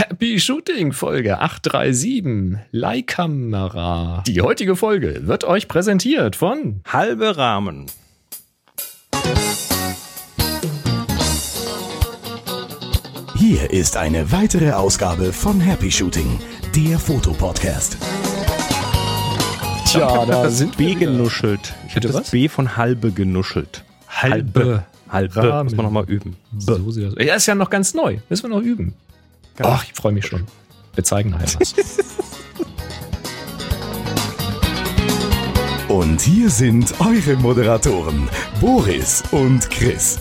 Happy Shooting Folge 837 Leihkamera. Die heutige Folge wird euch präsentiert von Halbe Rahmen. Hier ist eine weitere Ausgabe von Happy Shooting, der Fotopodcast. Tja, da sind B genuschelt. Ich habe Bitte das was? B von halbe genuschelt. Halbe. Halbe. Rahmen. Muss man nochmal üben. So sieht das. Ja, ist ja noch ganz neu. Müssen wir noch üben. Ach, ich freue mich schon. Wir zeigen nachher was. Und hier sind eure Moderatoren, Boris und Chris.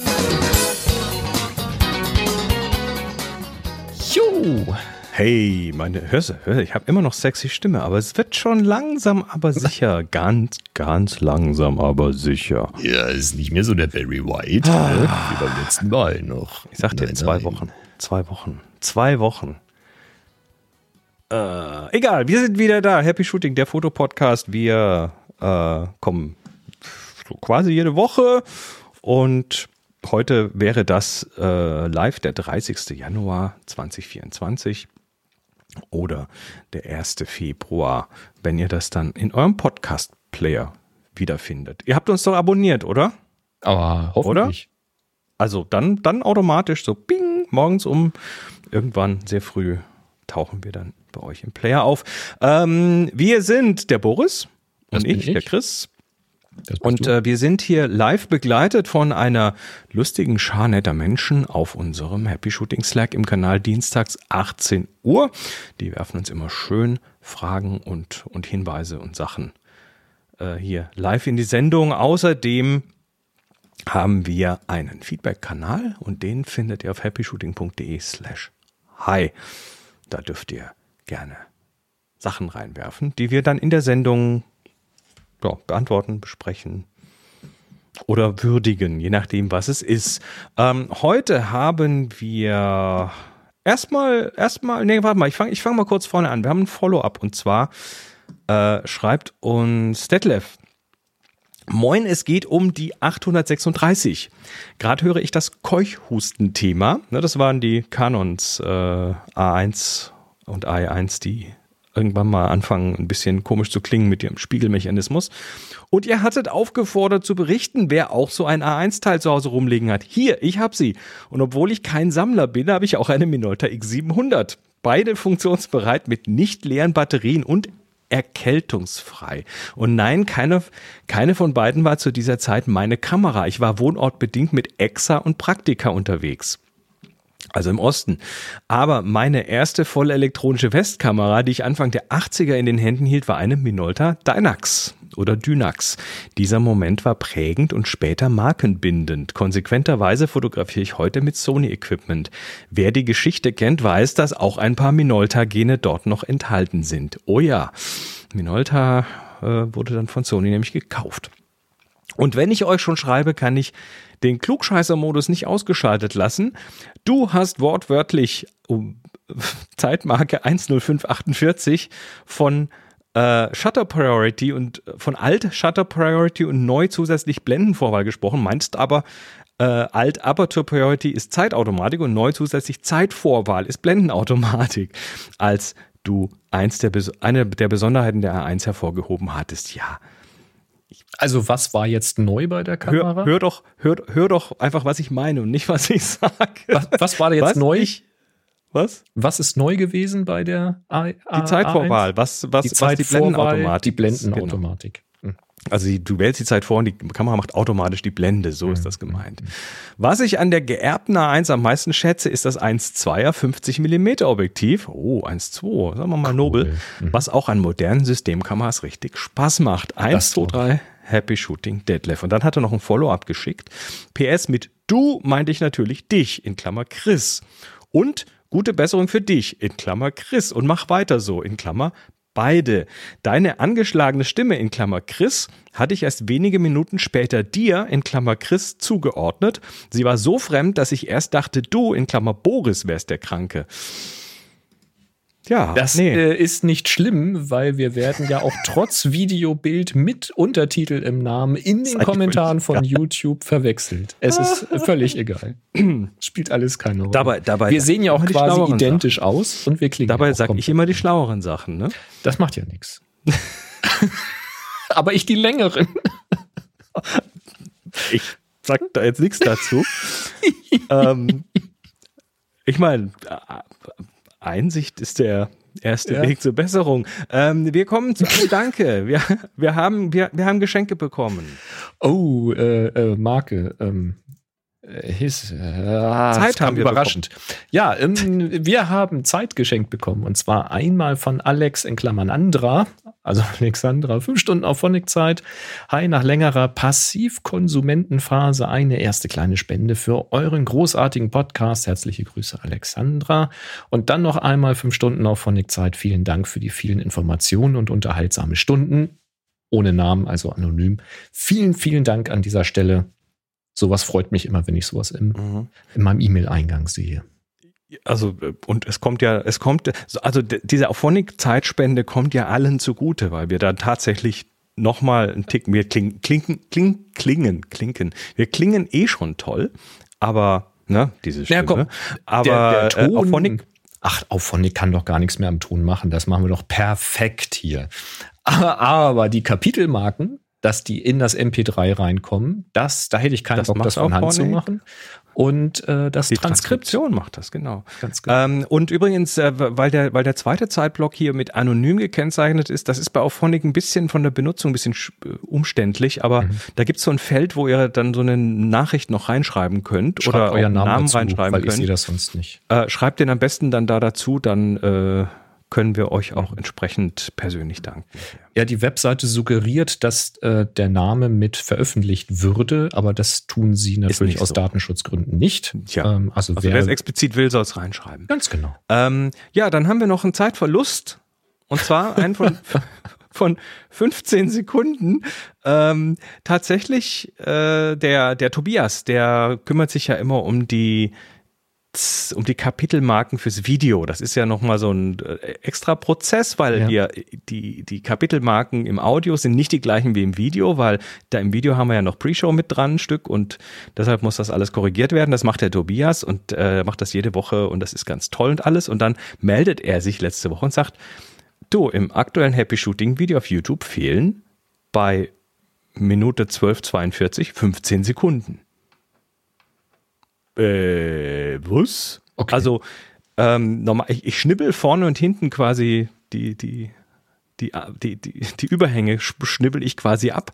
Jo. Hey, meine, hörst du, ich habe immer noch sexy Stimme, aber es wird schon langsam, aber sicher. Ganz, ganz langsam, aber sicher. Ja, ist nicht mehr so der Barry White, ne? wie beim letzten Mal noch. Ich sag dir, zwei nein. Wochen. Zwei Wochen. Zwei Wochen. Äh, egal, wir sind wieder da. Happy Shooting, der Fotopodcast. Wir äh, kommen so quasi jede Woche und heute wäre das äh, live der 30. Januar 2024 oder der 1. Februar, wenn ihr das dann in eurem Podcast-Player wiederfindet. Ihr habt uns doch abonniert, oder? Aber hoffentlich. Also dann, dann automatisch so bing, morgens um irgendwann sehr früh tauchen wir dann bei euch im Player auf. Ähm, wir sind der Boris Das und bin ich, der ich. Chris. Und äh, wir sind hier live begleitet von einer lustigen Schar netter Menschen auf unserem Happy Shooting Slack im Kanal dienstags 18 Uhr. Die werfen uns immer schön Fragen und, und Hinweise und Sachen äh, hier live in die Sendung. Außerdem haben wir einen Feedback-Kanal und den findet ihr auf happyshooting.de slash hi. Da dürft ihr gerne Sachen reinwerfen, die wir dann in der Sendung ja, beantworten, besprechen oder würdigen, je nachdem, was es ist. Ähm, heute haben wir erstmal, erstmal, nee, warte mal, ich fange ich fang mal kurz vorne an. Wir haben ein Follow-up und zwar äh, schreibt uns Detlef. Moin, es geht um die 836. Gerade höre ich das Keuchhusten-Thema. Ne, das waren die Canons äh, A1 und A1, die irgendwann mal anfangen, ein bisschen komisch zu klingen mit ihrem Spiegelmechanismus. Und ihr hattet aufgefordert zu berichten, wer auch so ein A1-Teil zu Hause rumliegen hat. Hier, ich hab sie. Und obwohl ich kein Sammler bin, habe ich auch eine Minolta X700. Beide funktionsbereit mit nicht leeren Batterien und erkältungsfrei. Und nein, keine, keine von beiden war zu dieser Zeit meine Kamera. Ich war wohnortbedingt mit Exa und Praktika unterwegs. Also im Osten. Aber meine erste voll elektronische Westkamera, die ich Anfang der 80er in den Händen hielt, war eine Minolta Dynax oder Dynax. Dieser Moment war prägend und später markenbindend. Konsequenterweise fotografiere ich heute mit Sony-Equipment. Wer die Geschichte kennt, weiß, dass auch ein paar Minolta-Gene dort noch enthalten sind. Oh ja, Minolta äh, wurde dann von Sony nämlich gekauft. Und wenn ich euch schon schreibe, kann ich den Klugscheißer-Modus nicht ausgeschaltet lassen. Du hast wortwörtlich um, Zeitmarke 10548 von äh, Shutter Priority und von Alt Shutter Priority und neu zusätzlich Blendenvorwahl gesprochen, meinst aber äh, Alt Aperture Priority ist Zeitautomatik und neu zusätzlich Zeitvorwahl ist Blendenautomatik, als du eins der, eine der Besonderheiten der A1 hervorgehoben hattest. Ja, Also, was war jetzt neu bei der Kamera? Hör, hör, doch, hör, hör doch einfach, was ich meine und nicht, was ich sage. was, was war jetzt Was? neu? Ich, was? was ist neu gewesen bei der A, Die Zeitvorwahl. A1? Was, was, Die was die Zeitvorwahl, Blendenautomatik. die. Genau. Blendenautomatik. Hm. Also die, du wählst die Zeit vor und die Kamera macht automatisch die Blende. So ist das gemeint. Was ich an der geerbten A1 am meisten schätze, ist das 1,2er 50 mm Objektiv. Oh, 1,2, sagen wir mal nobel. Was auch an modernen Systemkameras richtig Spaß macht. 1, 2, glaub 3, Happy Shooting Detlef. Und dann hat er noch ein Follow-up geschickt. PS mit du meinte ich natürlich dich, in Klammer Chris. Und gute Besserung für dich, in Klammer Chris. Und mach weiter so, in Klammer beide. Deine angeschlagene Stimme in Klammer Chris hatte ich erst wenige Minuten später dir in Klammer Chris zugeordnet. Sie war so fremd, dass ich erst dachte, du in Klammer Boris wärst der Kranke. Ja, Das nee. äh, ist nicht schlimm, weil wir werden ja auch trotz Videobild mit Untertitel im Namen in den Kommentaren von YouTube verwechselt. Es ist völlig egal. Spielt alles keine Rolle. Dabei- dabei wir sehen ja auch quasi identisch aus und wir klingen Dabei sage ich immer die schlaueren Sachen, ne? Das macht ja nichts. Aber ich die längeren. Ich sag da jetzt nichts dazu. ähm, ich meine, Einsicht ist der erste Ja. Weg zur Besserung. Ähm, wir kommen zu einem Danke. Wir, wir, haben, wir, wir haben Geschenke bekommen. Oh, äh, äh, Marke. Ähm, äh, his, äh, ah, Zeit haben wir überraschend. Ja, ähm, wir haben Zeit geschenkt bekommen und zwar einmal von Alex in Klammern Andra, also Alexandra, fünf Stunden auf Phonic-Zeit. Hi, nach längerer Passivkonsumentenphase eine erste kleine Spende für euren großartigen Podcast. Herzliche Grüße, Alexandra. Und dann noch einmal fünf Stunden auf Phonic-Zeit. Vielen Dank für die vielen Informationen und unterhaltsame Stunden. Ohne Namen, also anonym. Vielen, vielen Dank an dieser Stelle. Sowas freut mich immer, wenn ich sowas im, in meinem E-Mail-Eingang sehe. Also, und es kommt ja, es kommt, also diese Auphonic-Zeitspende kommt ja allen zugute, weil wir da tatsächlich nochmal einen Tick mehr klingen, klingen, klingen, klingen, klingen. Wir klingen eh schon toll, aber, ne, diese Stimme. Ja, komm, aber der, der äh, Auphonic, Ach, Auphonic kann doch gar nichts mehr am Ton machen. Das machen wir doch perfekt hier. Aber, aber die Kapitelmarken, dass die in das MP3 reinkommen, das, da hätte ich keinen Das Bock, das von Hand zu machen. Und äh, das die Transkript. Transkription macht das, genau. Ganz genau. Ähm, und übrigens, äh, weil, der, weil der zweite Zeitblock hier mit anonym gekennzeichnet ist, das ist bei Auphonic ein bisschen von der Benutzung ein bisschen sch- äh, umständlich, aber Mhm. da gibt es so ein Feld, wo ihr dann so eine Nachricht noch reinschreiben könnt Schreibt oder euren Namen, dazu, reinschreiben weil ich sehe könnt. das sonst nicht. Äh, schreibt den am besten dann da dazu, dann äh, können wir euch auch entsprechend persönlich danken. Ja, die Webseite suggeriert, dass äh, der Name mit veröffentlicht würde, aber das tun sie natürlich aus so. Datenschutzgründen nicht. Tja, ähm, also, Also wer wer, es explizit will, soll es reinschreiben. ganz genau. Ähm, ja, dann haben wir noch einen Zeitverlust. Und zwar einen von, von 15 Sekunden. Ähm, tatsächlich, äh, der, der Tobias, der kümmert sich ja immer um die um die Kapitelmarken fürs Video. Das ist ja nochmal so ein äh, extra Prozess, weil Ja. wir die, die Kapitelmarken im Audio sind nicht die gleichen wie im Video, weil da im Video haben wir ja noch Pre-Show mit dran, ein Stück, und deshalb muss das alles korrigiert werden. Das macht der Tobias und äh, macht das jede Woche und das ist ganz toll und alles. Und dann meldet er sich letzte Woche und sagt, du, im aktuellen Happy Shooting Video auf YouTube fehlen bei Minute 12,42 15 Sekunden. Äh, was? Okay. Also, ähm, normal, ich, ich schnibbel vorne und hinten quasi die, die, die, die, die, die Überhänge sch- schnibbel ich quasi ab.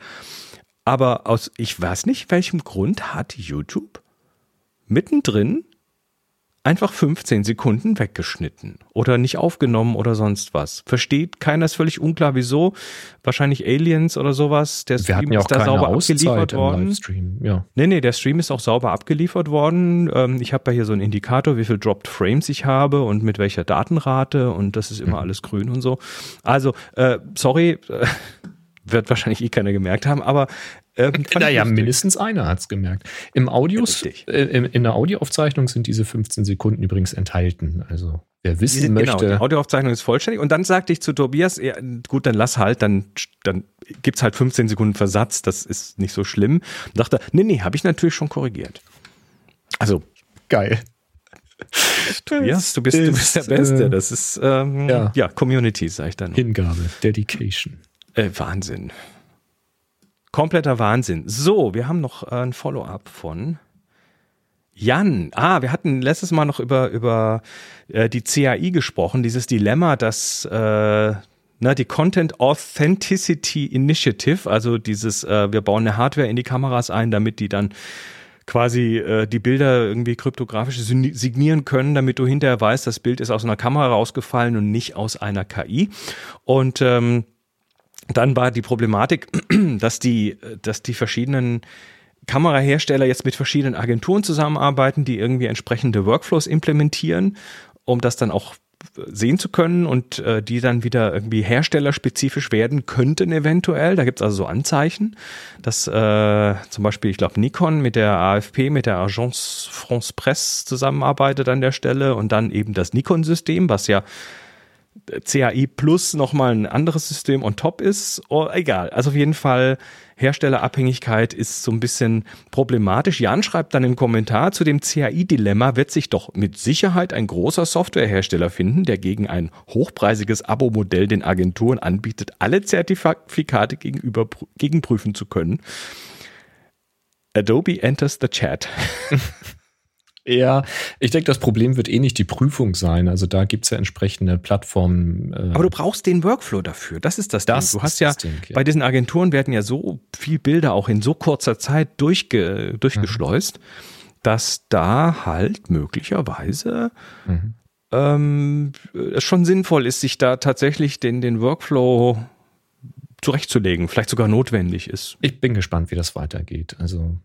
Aber aus, ich weiß nicht, welchem Grund hat YouTube mittendrin einfach 15 Sekunden weggeschnitten oder nicht aufgenommen oder sonst was. Versteht keiner, ist völlig unklar, wieso. Wahrscheinlich Aliens oder sowas. Der Wir hatten ja auch ist da keine sauber Auszeit abgeliefert worden. Ja. Nee, nee, der Stream ist auch sauber abgeliefert worden. Ähm, ich habe ja hier so einen Indikator, wie viel Dropped Frames ich habe und mit welcher Datenrate und das ist immer alles grün und so. Also, äh, sorry, äh, wird wahrscheinlich eh keiner gemerkt haben, aber ähm, ich Naja, mindestens einer hat es gemerkt. Im Audios, äh, in, in der Audioaufzeichnung sind diese 15 Sekunden übrigens enthalten. Also wer wissen Diese- Genau, möchte, die Audioaufzeichnung ist vollständig. Und dann sagte ich zu Tobias, ja, gut, dann lass halt, dann, dann gibt's halt 15 Sekunden Versatz, das ist nicht so schlimm. Und dachte, nee, nee, habe ich natürlich schon korrigiert. Also, geil. Tobias, du bist, du bist der Ist, Beste. äh, Das ist, ähm, ja. ja. Community, sag ich dann. Hingabe, Dedication. Äh, Wahnsinn. Kompletter Wahnsinn. So, wir haben noch äh, ein Follow-up von Jan. Ah, wir hatten letztes Mal noch über, über äh, die CAI gesprochen, dieses Dilemma, dass äh, na, die Content Authenticity Initiative, also dieses, äh, wir bauen eine Hardware in die Kameras ein, damit die dann quasi äh, die Bilder irgendwie kryptografisch signi- signieren können, damit du hinterher weißt, das Bild ist aus einer Kamera rausgefallen und nicht aus einer KI. Und ähm, dann war die Problematik, dass die, dass die verschiedenen Kamerahersteller jetzt mit verschiedenen Agenturen zusammenarbeiten, die irgendwie entsprechende Workflows implementieren, um das dann auch sehen zu können und äh, die dann wieder irgendwie herstellerspezifisch werden könnten eventuell. Da gibt es also so Anzeichen, dass äh, zum Beispiel, ich glaube, Nikon mit der AFP, mit der Agence France Presse zusammenarbeitet an der Stelle und dann eben das Nikon-System, was ja CAI Plus nochmal ein anderes System on top ist. Oh, egal. Also auf jeden Fall, Herstellerabhängigkeit ist so ein bisschen problematisch. Jan schreibt dann im Kommentar, zu dem CAI-Dilemma wird sich doch mit Sicherheit ein großer Softwarehersteller finden, der gegen ein hochpreisiges Abo-Modell den Agenturen anbietet, alle Zertifikate gegenüber, gegenprüfen zu können. Adobe enters the chat. Ja, ich denke, das Problem wird eh nicht die Prüfung sein. Also da gibt's ja entsprechende Plattformen. Äh Aber du brauchst den Workflow dafür. Das ist das, das Ding. Du hast ja, Ding, ja, bei diesen Agenturen werden ja so viel Bilder auch in so kurzer Zeit durchge, durchgeschleust, mhm. dass da halt möglicherweise mhm. ähm, es schon sinnvoll ist, sich da tatsächlich den, den Workflow zurechtzulegen, vielleicht sogar notwendig ist. Ich bin gespannt, wie das weitergeht. Also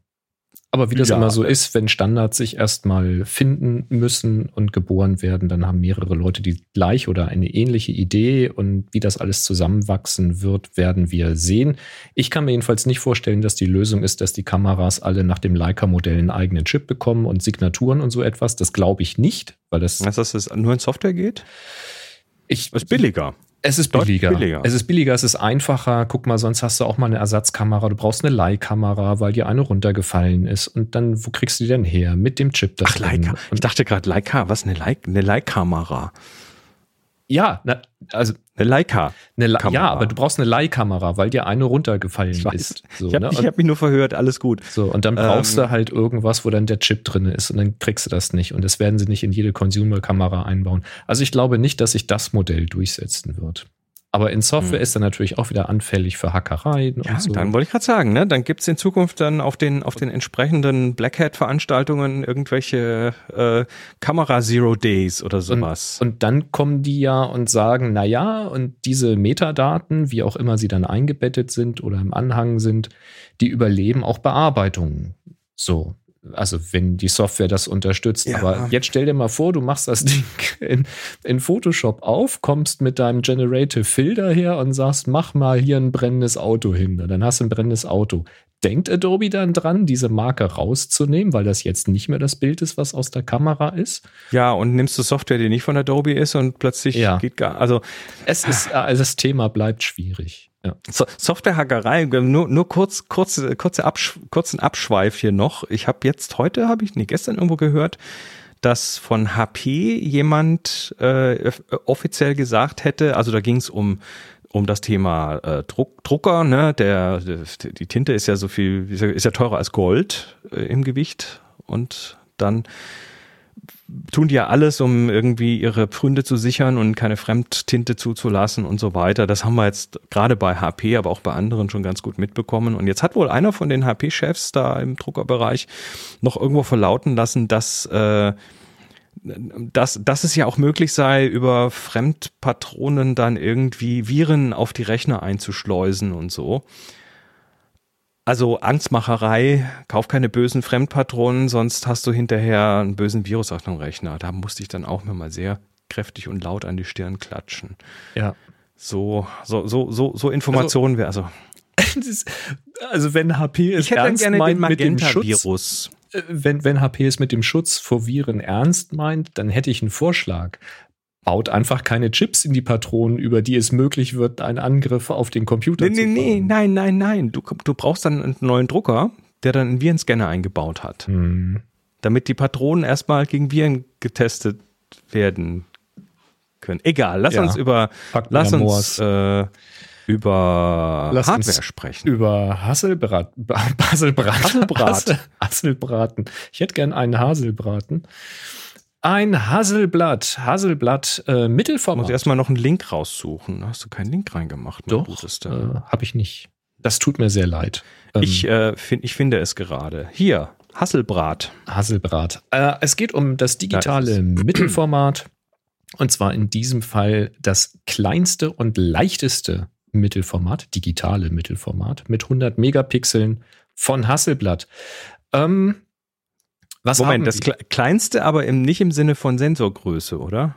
aber wie das ja, immer so ist, wenn Standards sich erstmal finden müssen und geboren werden, dann haben mehrere Leute die gleiche oder eine ähnliche Idee und wie das alles zusammenwachsen wird, werden wir sehen. Ich kann mir jedenfalls nicht vorstellen, dass die Lösung ist, dass die Kameras alle nach dem Leica-Modell einen eigenen Chip bekommen und Signaturen und so etwas. Das glaube ich nicht, weil das. Heißt, dass es nur in Software geht? Ich, ist billiger. Es ist billiger. billiger. Es ist billiger, es ist einfacher. Guck mal, sonst hast du auch mal eine Ersatzkamera. Du brauchst eine Leihkamera, weil dir eine runtergefallen ist. Und dann, wo kriegst du die denn her? Mit dem Chip. Ach, Leica. Ich dachte gerade Leica. Was? Eine, Leih eine Leihkamera? Ja, na, also eine Leica. Eine Le ja, aber du brauchst eine Leihkamera, weil dir eine runtergefallen ich ist. So, ich habe ne? hab mich nur verhört, alles gut. So, und dann brauchst ähm, du halt irgendwas, wo dann der Chip drin ist und dann kriegst du das nicht. Und das werden sie nicht in jede Consumer-Kamera einbauen. Also ich glaube nicht, dass sich das Modell durchsetzen wird. Aber in Software hm. ist er natürlich auch wieder anfällig für Hackereien ja, und so. Dann wollte ich gerade sagen, ne? dann gibt's in Zukunft dann auf den, auf den entsprechenden Black Hat-Veranstaltungen irgendwelche äh, Kamera Zero Days oder sowas. Und, und dann kommen die ja und sagen, na ja, und diese Metadaten, wie auch immer sie dann eingebettet sind oder im Anhang sind, die überleben auch Bearbeitungen. So, also wenn die Software das unterstützt. Ja. Aber jetzt stell dir mal vor, du machst das Ding in, in Photoshop auf, kommst mit deinem Generative Filter her und sagst, mach mal hier ein brennendes Auto hin. Dann hast du ein brennendes Auto. Denkt Adobe dann dran, diese Marke rauszunehmen, weil das jetzt nicht mehr das Bild ist, was aus der Kamera ist? Ja, und nimmst du Software, die nicht von Adobe ist und plötzlich ja. geht gar, also. Es ist, also das Thema bleibt schwierig. So, Softwarehackerei, nur, nur kurz, kurz, kurze Absch kurzen Abschweif hier noch. Ich habe jetzt heute, habe ich, nee, gestern irgendwo gehört, dass von HP jemand äh, offiziell gesagt hätte, also da ging es um um das Thema äh, Druck, Drucker, ne, der, die Tinte ist ja so viel, ist ja teurer als Gold äh, im Gewicht. Und dann tun die ja alles, um irgendwie ihre Pfründe zu sichern und keine Fremdtinte zuzulassen und so weiter. Das haben wir jetzt gerade bei HP, aber auch bei anderen schon ganz gut mitbekommen. Und jetzt hat wohl einer von den HP-Chefs da im Druckerbereich noch irgendwo verlauten lassen, dass äh, dass, dass es ja auch möglich sei, über Fremdpatronen dann irgendwie Viren auf die Rechner einzuschleusen und so. Also Angstmacherei, kauf keine bösen Fremdpatronen, sonst hast du hinterher einen bösen Virus auf dem Rechner. Da musste ich dann auch mir mal sehr kräftig und laut an die Stirn klatschen. Ja. So, so, so, so, so Informationen also, wäre also. also wenn HP es ernst gerne meint mit dem Schutz, äh, wenn, wenn HP es mit dem Schutz vor Viren ernst meint, dann hätte ich einen Vorschlag baut einfach keine Chips in die Patronen, über die es möglich wird, einen Angriff auf den Computer nee, zu Nee, nee, nein, nein, nein. Du, du brauchst dann einen neuen Drucker, der dann einen Virenscanner eingebaut hat. Hm. Damit die Patronen erstmal gegen Viren getestet werden können. Egal, lass ja. uns über, Pack lass uns äh, über lass Hardware uns sprechen. Über Hasselbrat, Hasselbrat, Hasselbrat. Hasselbraten. Ich hätte gern einen Haselbraten. Ein Hasselblatt, Hasselblatt äh, Mittelformat. Muss erstmal noch einen Link raussuchen. hast du keinen Link reingemacht. Doch, äh, habe ich nicht. Das tut mir sehr leid. Ähm, ich, äh, find, ich finde es gerade. Hier, Hasselbrat. Hasselbrat. Äh, es geht um das digitale da Mittelformat. Und zwar in diesem Fall das kleinste und leichteste Mittelformat, digitale Mittelformat mit 100 Megapixeln von Hasselblatt. Ähm, was Moment, das kleinste, aber im, nicht im Sinne von Sensorgröße, oder?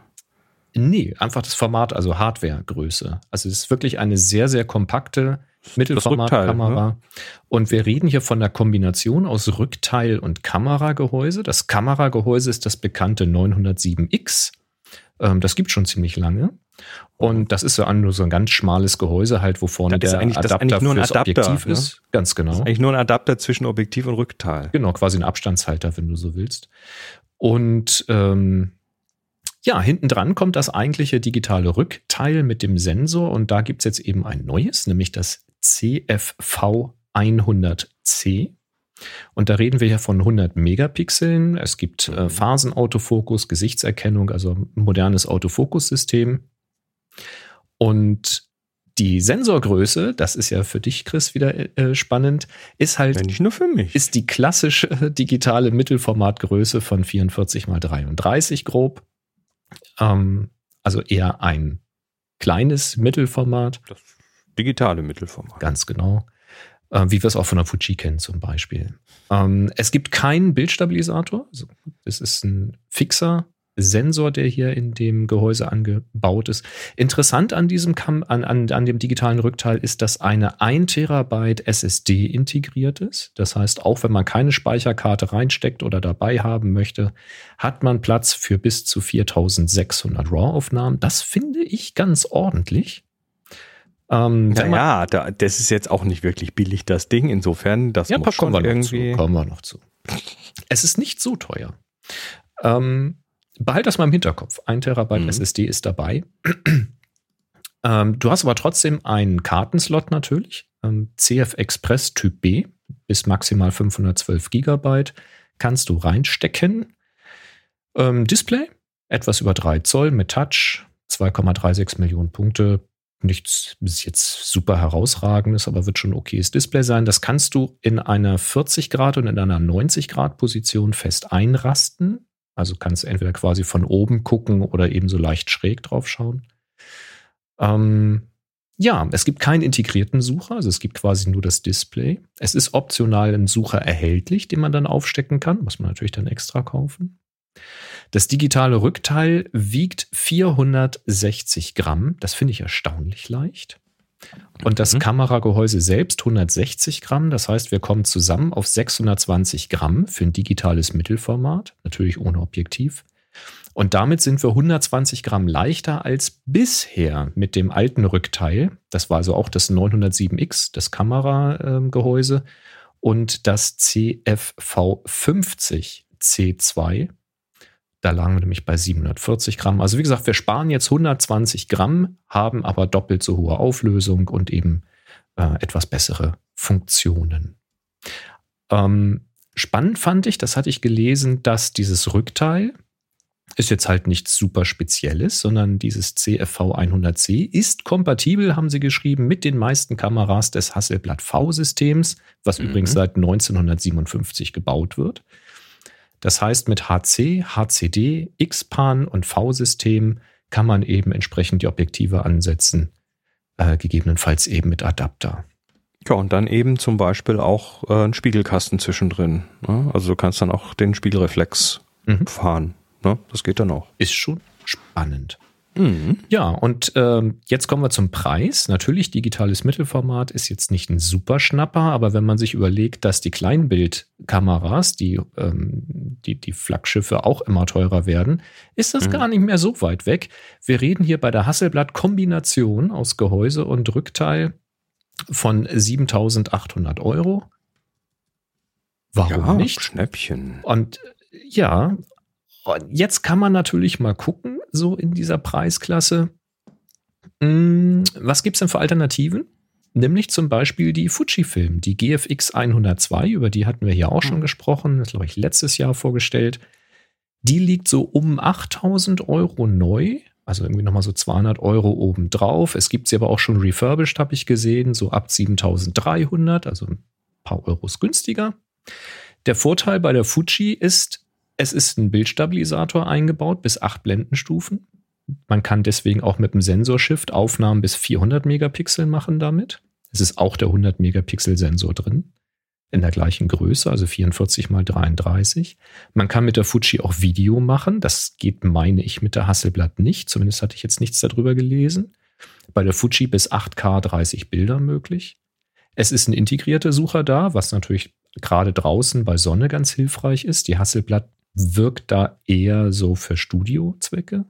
Nee, einfach das Format, also Hardwaregröße. Also es ist wirklich eine sehr, sehr kompakte Mittelformatkamera. Ne? Und wir reden hier von der Kombination aus Rückteil und Kameragehäuse. Das Kameragehäuse ist das bekannte 907X. Ähm, das gibt schon ziemlich lange. Und das ist so nur so ein ganz schmales Gehäuse, halt, wo vorne der eigentlich- das ist Adapter eigentlich nur ein fürs Adapter, Objektiv ne? ist. Ganz genau. Das ist eigentlich nur ein Adapter zwischen Objektiv und Rückteil. Genau, quasi ein Abstandshalter, wenn du so willst. Und ähm, ja, hinten dran kommt das eigentliche digitale Rückteil mit dem Sensor und da gibt's jetzt eben ein neues, nämlich das CFV 100C. Und da reden wir ja von 100 Megapixeln. Es gibt äh, Phasenautofokus, Gesichtserkennung, also ein modernes Autofokussystem. Und die Sensorgröße, das ist ja für dich, Chris, wieder äh, spannend, ist halt Ja, nicht nur für mich. ist die klassische digitale Mittelformatgröße von 44 mal 33 grob. Ähm, also eher ein kleines Mittelformat, das digitale Mittelformat. ganz genau. Äh, wie wir es auch von der Fuji kennen zum Beispiel. Ähm, es gibt keinen Bildstabilisator. Also, es ist ein fixer Sensor, der hier in dem Gehäuse angebaut ist. Interessant an diesem Kam an, an, an dem digitalen Rückteil ist, dass eine 1 Terabyte SSD integriert ist. Das heißt, auch wenn man keine Speicherkarte reinsteckt oder dabei haben möchte, hat man Platz für bis zu 4600 RAW-Aufnahmen. Das finde ich ganz ordentlich. Ähm, Naja, da, das ist jetzt auch nicht wirklich billig, das Ding. Insofern, das ja, muss kommen wir noch irgendwie. zu. Kommen wir noch zu. Es ist nicht so teuer. Ähm, behalt das mal im Hinterkopf. Ein Terabyte Mhm. SSD ist dabei. ähm, du hast aber trotzdem einen Kartenslot natürlich. Ähm, CF Express Typ B bis maximal 512 Gigabyte kannst du reinstecken. Ähm, Display, etwas über 3 Zoll mit Touch, 2,36 Millionen Punkte. Nichts bis jetzt super herausragendes, aber wird schon ein okayes Display sein. Das kannst du in einer 40 Grad und in einer 90 Grad Position fest einrasten. Also kannst entweder quasi von oben gucken oder eben so leicht schräg drauf schauen. Ähm, ja, es gibt keinen integrierten Sucher, also es gibt quasi nur das Display. Es ist optional ein Sucher erhältlich, den man dann aufstecken kann, muss man natürlich dann extra kaufen. Das digitale Rückteil wiegt 460 Gramm. Das finde ich erstaunlich leicht. Und das Mhm. Kameragehäuse selbst 160 Gramm. Das heißt, wir kommen zusammen auf 620 Gramm für ein digitales Mittelformat. Natürlich ohne Objektiv. Und damit sind wir 120 Gramm leichter als bisher mit dem alten Rückteil. Das war also auch das 907X, das Kameragehäuse. Und das CFV50 C2. Da lagen wir nämlich bei 740 Gramm. Also wie gesagt, wir sparen jetzt 120 Gramm, haben aber doppelt so hohe Auflösung und eben äh, etwas bessere Funktionen. Ähm, spannend fand ich, das hatte ich gelesen, dass dieses Rückteil ist jetzt halt nichts super Spezielles, sondern dieses CFV 100C ist kompatibel, haben sie geschrieben, mit den meisten Kameras des Hasselblad V-Systems, was Mhm. übrigens seit 1957 gebaut wird. Das heißt, mit HC, HCD, X-Pan und V-System kann man eben entsprechend die Objektive ansetzen, äh, gegebenenfalls eben mit Adapter. Ja, und dann eben zum Beispiel auch äh, ein Spiegelkasten zwischendrin. Ne? Also du kannst dann auch den Spiegelreflex Mhm. fahren. Ne? Das geht dann auch. Ist schon spannend. Mhm. Ja, und ähm, jetzt kommen wir zum Preis. Natürlich, digitales Mittelformat ist jetzt nicht ein super Schnapper, aber wenn man sich überlegt, dass die Kleinbildkameras, die, ähm, die, die Flaggschiffe auch immer teurer werden, ist das Mhm. gar nicht mehr so weit weg. Wir reden hier bei der Hasselblatt Kombination aus Gehäuse und Rückteil von 7800 Euro. Warum ja, nicht? Schnäppchen. Und ja, und jetzt kann man natürlich mal gucken, so in dieser Preisklasse. Hm, Was gibt's denn für Alternativen? Nämlich zum Beispiel die Fujifilm, die GFX 102, über die hatten wir hier auch schon Hm. gesprochen, das glaube ich letztes Jahr vorgestellt. Die liegt so um 8000 Euro neu, also irgendwie nochmal so 200 Euro obendrauf. Es gibt sie aber auch schon refurbished, habe ich gesehen, so ab 7300, also ein paar Euros günstiger. Der Vorteil bei der Fuji ist, es ist ein Bildstabilisator eingebaut bis acht Blendenstufen. Man kann deswegen auch mit dem Sensorshift Aufnahmen bis 400 Megapixel machen damit. Es ist auch der 100 Megapixel Sensor drin. In der gleichen Größe, also 44 mal 33. Man kann mit der Fuji auch Video machen. Das geht, meine ich, mit der Hasselblatt nicht. Zumindest hatte ich jetzt nichts darüber gelesen. Bei der Fuji bis 8K 30 Bilder möglich. Es ist ein integrierter Sucher da, was natürlich gerade draußen bei Sonne ganz hilfreich ist. Die Hasselblatt wirkt da eher so für Studiozwecke.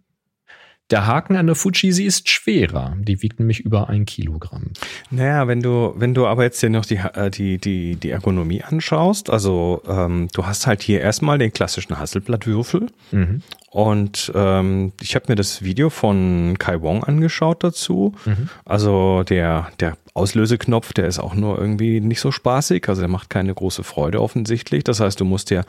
Der Haken an der Fuji, sie ist schwerer. Die wiegt nämlich über ein Kilogramm. Naja, wenn du, wenn du aber jetzt dir noch die, äh, die, die, die Ergonomie anschaust, also ähm, du hast halt hier erstmal den klassischen Hasselblattwürfel. Mhm. Und ähm, ich habe mir das Video von Kai Wong angeschaut dazu. Mhm. Also der, der Auslöseknopf, der ist auch nur irgendwie nicht so spaßig. Also der macht keine große Freude offensichtlich. Das heißt, du musst dir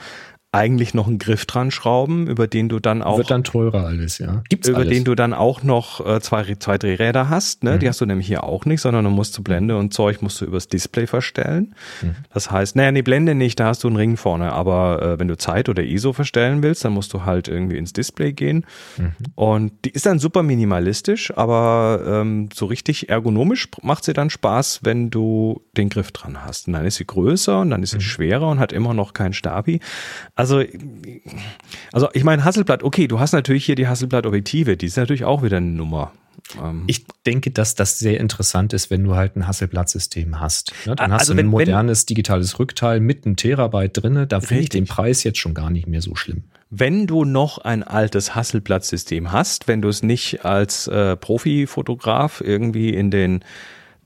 eigentlich noch einen Griff dran schrauben, über den du dann auch. Wird dann teurer alles, ja. Gibt's über alles. den du dann auch noch äh, zwei, zwei Drehräder hast, ne? Mhm. Die hast du nämlich hier auch nicht, sondern du musst zu Blende und Zeug musst du übers Display verstellen. Mhm. Das heißt, naja, nee, Blende nicht, da hast du einen Ring vorne, aber äh, wenn du Zeit oder ISO verstellen willst, dann musst du halt irgendwie ins Display gehen. Mhm. Und die ist dann super minimalistisch, aber ähm, so richtig ergonomisch macht sie dann Spaß, wenn du den Griff dran hast. Und dann ist sie größer und dann ist sie mhm. schwerer und hat immer noch kein Stabi. Also, also ich meine, Hasselblatt, okay, du hast natürlich hier die Hasselblatt-Objektive, die ist natürlich auch wieder eine Nummer. Ähm ich denke, dass das sehr interessant ist, wenn du halt ein Hasselblatt-System hast. Ja, dann hast also du ein wenn, modernes digitales Rückteil mit einem Terabyte drin. Da finde ich den Preis jetzt schon gar nicht mehr so schlimm. Wenn du noch ein altes Hasselblatt-System hast, wenn du es nicht als äh, Profifotograf irgendwie in den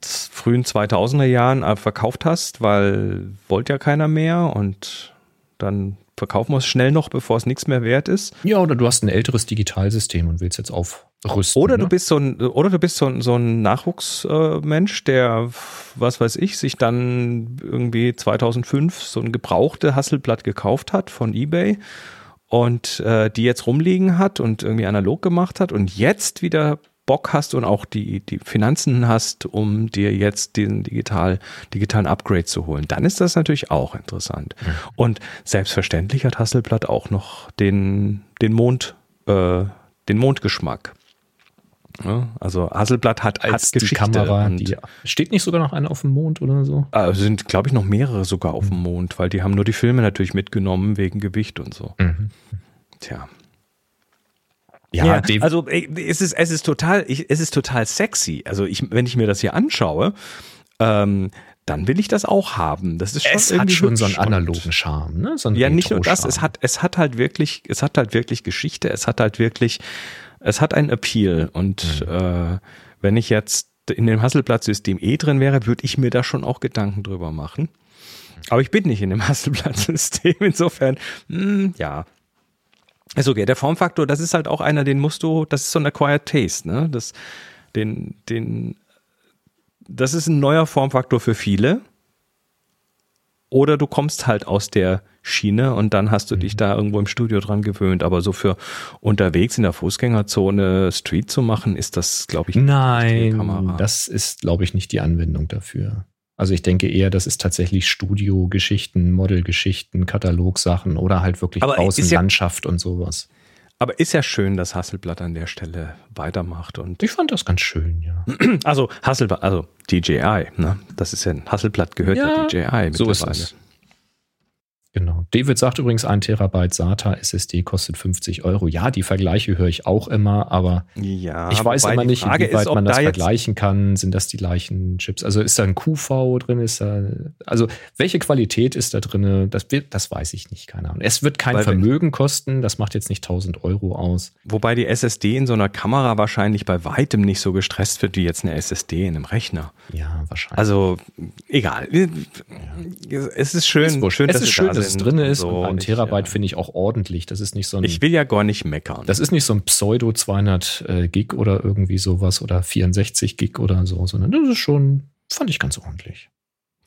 frühen 2000er Jahren äh, verkauft hast, weil wollte ja keiner mehr und dann verkaufen wir es schnell noch, bevor es nichts mehr wert ist. Ja, oder du hast ein älteres Digitalsystem und willst jetzt aufrüsten. Oder ne? du bist so ein, oder du bist so ein, so ein Nachwuchsmensch, der, was weiß ich, sich dann irgendwie 2005 so ein gebrauchte Hasselblatt gekauft hat von eBay und äh, die jetzt rumliegen hat und irgendwie analog gemacht hat und jetzt wieder Bock hast und auch die, die Finanzen hast, um dir jetzt den digital, digitalen Upgrade zu holen, dann ist das natürlich auch interessant. Mhm. Und selbstverständlich hat Hasselblatt auch noch den, den Mond, äh, den Mondgeschmack. Ja, also Hasselblatt hat als hat die Kamera, die, steht nicht sogar noch einer auf dem Mond oder so? Äh, sind, glaube ich, noch mehrere sogar auf dem mhm. Mond, weil die haben nur die Filme natürlich mitgenommen wegen Gewicht und so. Mhm. Tja. Ja, ja also es ist, es ist total, ich, es ist total sexy. Also ich, wenn ich mir das hier anschaue, ähm, dann will ich das auch haben. Das ist schon es hat schon so einen analogen Charme, ne? So ja, nicht nur das, es hat, es hat halt wirklich, es hat halt wirklich Geschichte, es hat halt wirklich, es hat einen Appeal. Und mhm. äh, wenn ich jetzt in dem Hasselblatt-System eh drin wäre, würde ich mir da schon auch Gedanken drüber machen. Aber ich bin nicht in dem Hasselblatt-System, insofern, mh, hm, ja. Also okay, der Formfaktor, das ist halt auch einer, den musst du, das ist so ein Acquired Taste, ne? Das, den, den, das ist ein neuer Formfaktor für viele. Oder du kommst halt aus der Schiene und dann hast du dich mhm. da irgendwo im Studio dran gewöhnt. Aber so für unterwegs in der Fußgängerzone Street zu machen, ist das, glaube ich, Nein, das ist, glaube ich, nicht die Anwendung dafür. Also ich denke eher, das ist tatsächlich Studiogeschichten, Modelgeschichten, Katalogsachen oder halt wirklich Aber Außenlandschaft ja, und sowas. Aber ist ja schön, dass Hasselblatt an der Stelle weitermacht und ich fand das ganz schön, ja. Also Hasselblatt, also DJI, ne? Das ist ja Hasselblatt gehört ja, DJI so ist es. Genau. David sagt übrigens, ein Terabyte SATA SSD kostet 50 Euro. Ja, die Vergleiche höre ich auch immer, aber ja, ich weiß immer nicht, Frage inwieweit ist, man das da vergleichen kann. Sind das die gleichen Chips? Also ist da ein QV drin? Ist da, also welche Qualität ist da drin? Das, das weiß ich nicht, keine Ahnung. Es wird kein Weil Vermögen kosten, das macht jetzt nicht 1000 Euro aus. Wobei die SSD in so einer Kamera wahrscheinlich bei weitem nicht so gestresst wird wie jetzt eine SSD in einem Rechner. Ja, wahrscheinlich. Also egal. Ja. Es ist schön, ist schön, es dass ist schön, dass es drin ist. So, und ein Terabyte ja. finde ich auch ordentlich. Das ist nicht so ein. Ich will ja gar nicht meckern. Das ist nicht so ein Pseudo 200 äh, Gig oder irgendwie sowas oder 64 Gig oder so, sondern das ist schon, fand ich ganz ordentlich.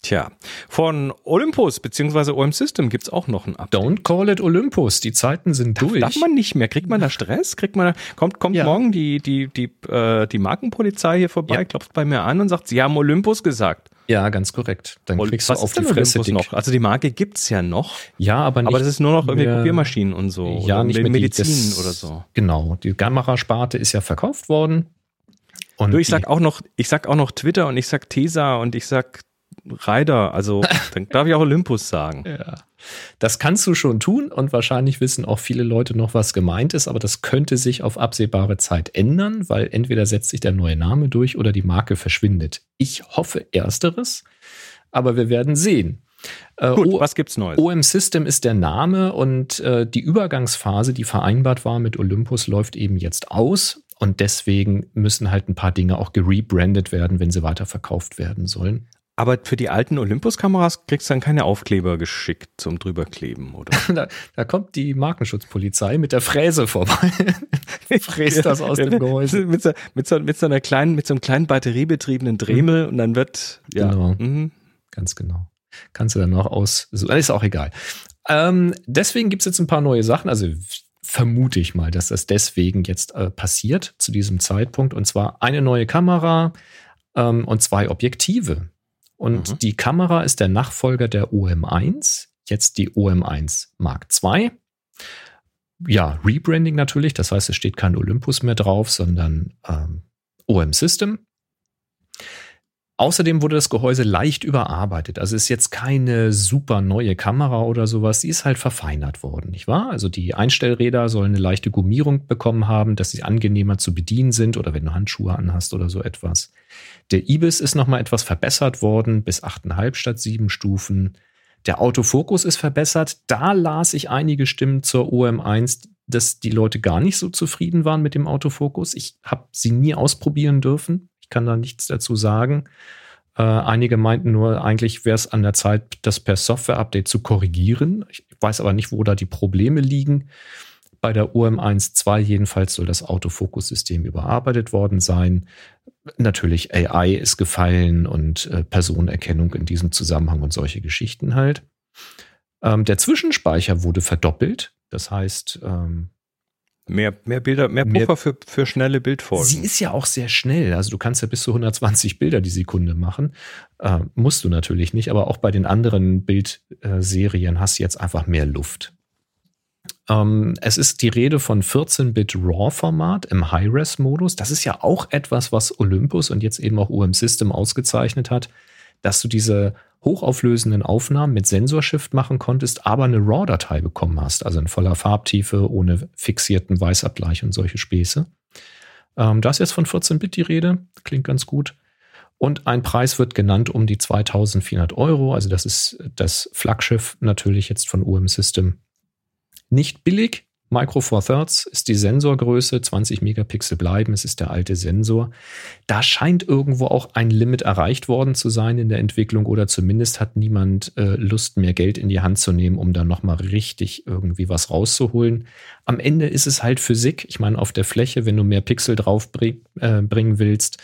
Tja, von Olympus bzw. OM System gibt es auch noch ein Update. Don't call it Olympus, die Zeiten sind darf, durch. Darf man nicht mehr? Kriegt man da Stress? Kriegt man da, kommt kommt ja. morgen die, die, die, äh, die Markenpolizei hier vorbei, ja. klopft bei mir an und sagt, sie haben Olympus gesagt. Ja, ganz korrekt. Dann und kriegst du auf die Fresse dick. noch. Also die Marke gibt's ja noch. Ja, aber nicht. Aber das ist nur noch irgendwie Kopiermaschinen und so. Ja, nicht mehr Medizin die, das, oder so. Genau. Die Kamerasparte ist ja verkauft worden. Und du, ich sag auch noch, ich sag auch noch Twitter und ich sag Tesa und ich sag Ryder. Also dann darf ich auch Olympus sagen. Ja. Das kannst du schon tun und wahrscheinlich wissen auch viele Leute noch, was gemeint ist, aber das könnte sich auf absehbare Zeit ändern, weil entweder setzt sich der neue Name durch oder die Marke verschwindet. Ich hoffe ersteres, aber wir werden sehen. Äh, Gut, o was gibt's Neues? OM System ist der Name und äh, die Übergangsphase, die vereinbart war mit Olympus, läuft eben jetzt aus. und deswegen müssen halt ein paar Dinge auch gerebrandet werden, wenn sie weiterverkauft werden sollen. Aber für die alten Olympus-Kameras kriegst du dann keine Aufkleber geschickt zum drüberkleben, oder? da, da, kommt die Markenschutzpolizei mit der Fräse vorbei. Fräst das aus dem Gehäuse. Mit so, mit, so, mit so einer kleinen, mit so einem kleinen batteriebetriebenen Dremel mhm. und dann wird, ja. Genau. Mhm. Ganz genau. Kannst du dann noch aus, ist auch egal. Ähm, deswegen gibt's jetzt ein paar neue Sachen. Also vermute ich mal, dass das deswegen jetzt äh, passiert zu diesem Zeitpunkt. Und zwar eine neue Kamera ähm, und zwei Objektive. Und mhm. die Kamera ist der Nachfolger der OM1, jetzt die OM1 Mark II. Ja, Rebranding natürlich, das heißt, es steht kein Olympus mehr drauf, sondern ähm, OM System. Außerdem wurde das Gehäuse leicht überarbeitet. Also ist jetzt keine super neue Kamera oder sowas. Sie ist halt verfeinert worden, nicht wahr? Also die Einstellräder sollen eine leichte Gummierung bekommen haben, dass sie angenehmer zu bedienen sind oder wenn du Handschuhe anhast oder so etwas. Der IBIS ist nochmal etwas verbessert worden, bis 8,5 statt 7 Stufen. Der Autofokus ist verbessert. Da las ich einige Stimmen zur OM1, dass die Leute gar nicht so zufrieden waren mit dem Autofokus. Ich habe sie nie ausprobieren dürfen. Kann da nichts dazu sagen. Äh, einige meinten nur, eigentlich wäre es an der Zeit, das per Software-Update zu korrigieren. Ich weiß aber nicht, wo da die Probleme liegen. Bei der OM1.2 jedenfalls soll das Autofokussystem überarbeitet worden sein. Natürlich AI ist gefallen und äh, Personenerkennung in diesem Zusammenhang und solche Geschichten halt. Ähm, der Zwischenspeicher wurde verdoppelt. Das heißt, ähm, Mehr, mehr Bilder, mehr Puffer mehr, für, für schnelle Bildfolgen. Sie ist ja auch sehr schnell. Also du kannst ja bis zu 120 Bilder die Sekunde machen. Äh, musst du natürlich nicht, aber auch bei den anderen Bildserien hast du jetzt einfach mehr Luft. Ähm, es ist die Rede von 14-Bit RAW-Format im High-Res-Modus. Das ist ja auch etwas, was Olympus und jetzt eben auch UM System ausgezeichnet hat, dass du diese hochauflösenden Aufnahmen mit Sensorshift machen konntest, aber eine RAW-Datei bekommen hast, also in voller Farbtiefe, ohne fixierten Weißabgleich und solche Späße. Ähm, da ist jetzt von 14-Bit die Rede, klingt ganz gut. Und ein Preis wird genannt um die 2400 Euro, also das ist das Flaggschiff natürlich jetzt von UM System. Nicht billig, Micro Four Thirds ist die Sensorgröße, 20 Megapixel bleiben, es ist der alte Sensor. Da scheint irgendwo auch ein Limit erreicht worden zu sein in der Entwicklung oder zumindest hat niemand äh, Lust, mehr Geld in die Hand zu nehmen, um dann nochmal richtig irgendwie was rauszuholen. Am Ende ist es halt Physik. Ich meine, auf der Fläche, wenn du mehr Pixel drauf bring, äh, bringen willst,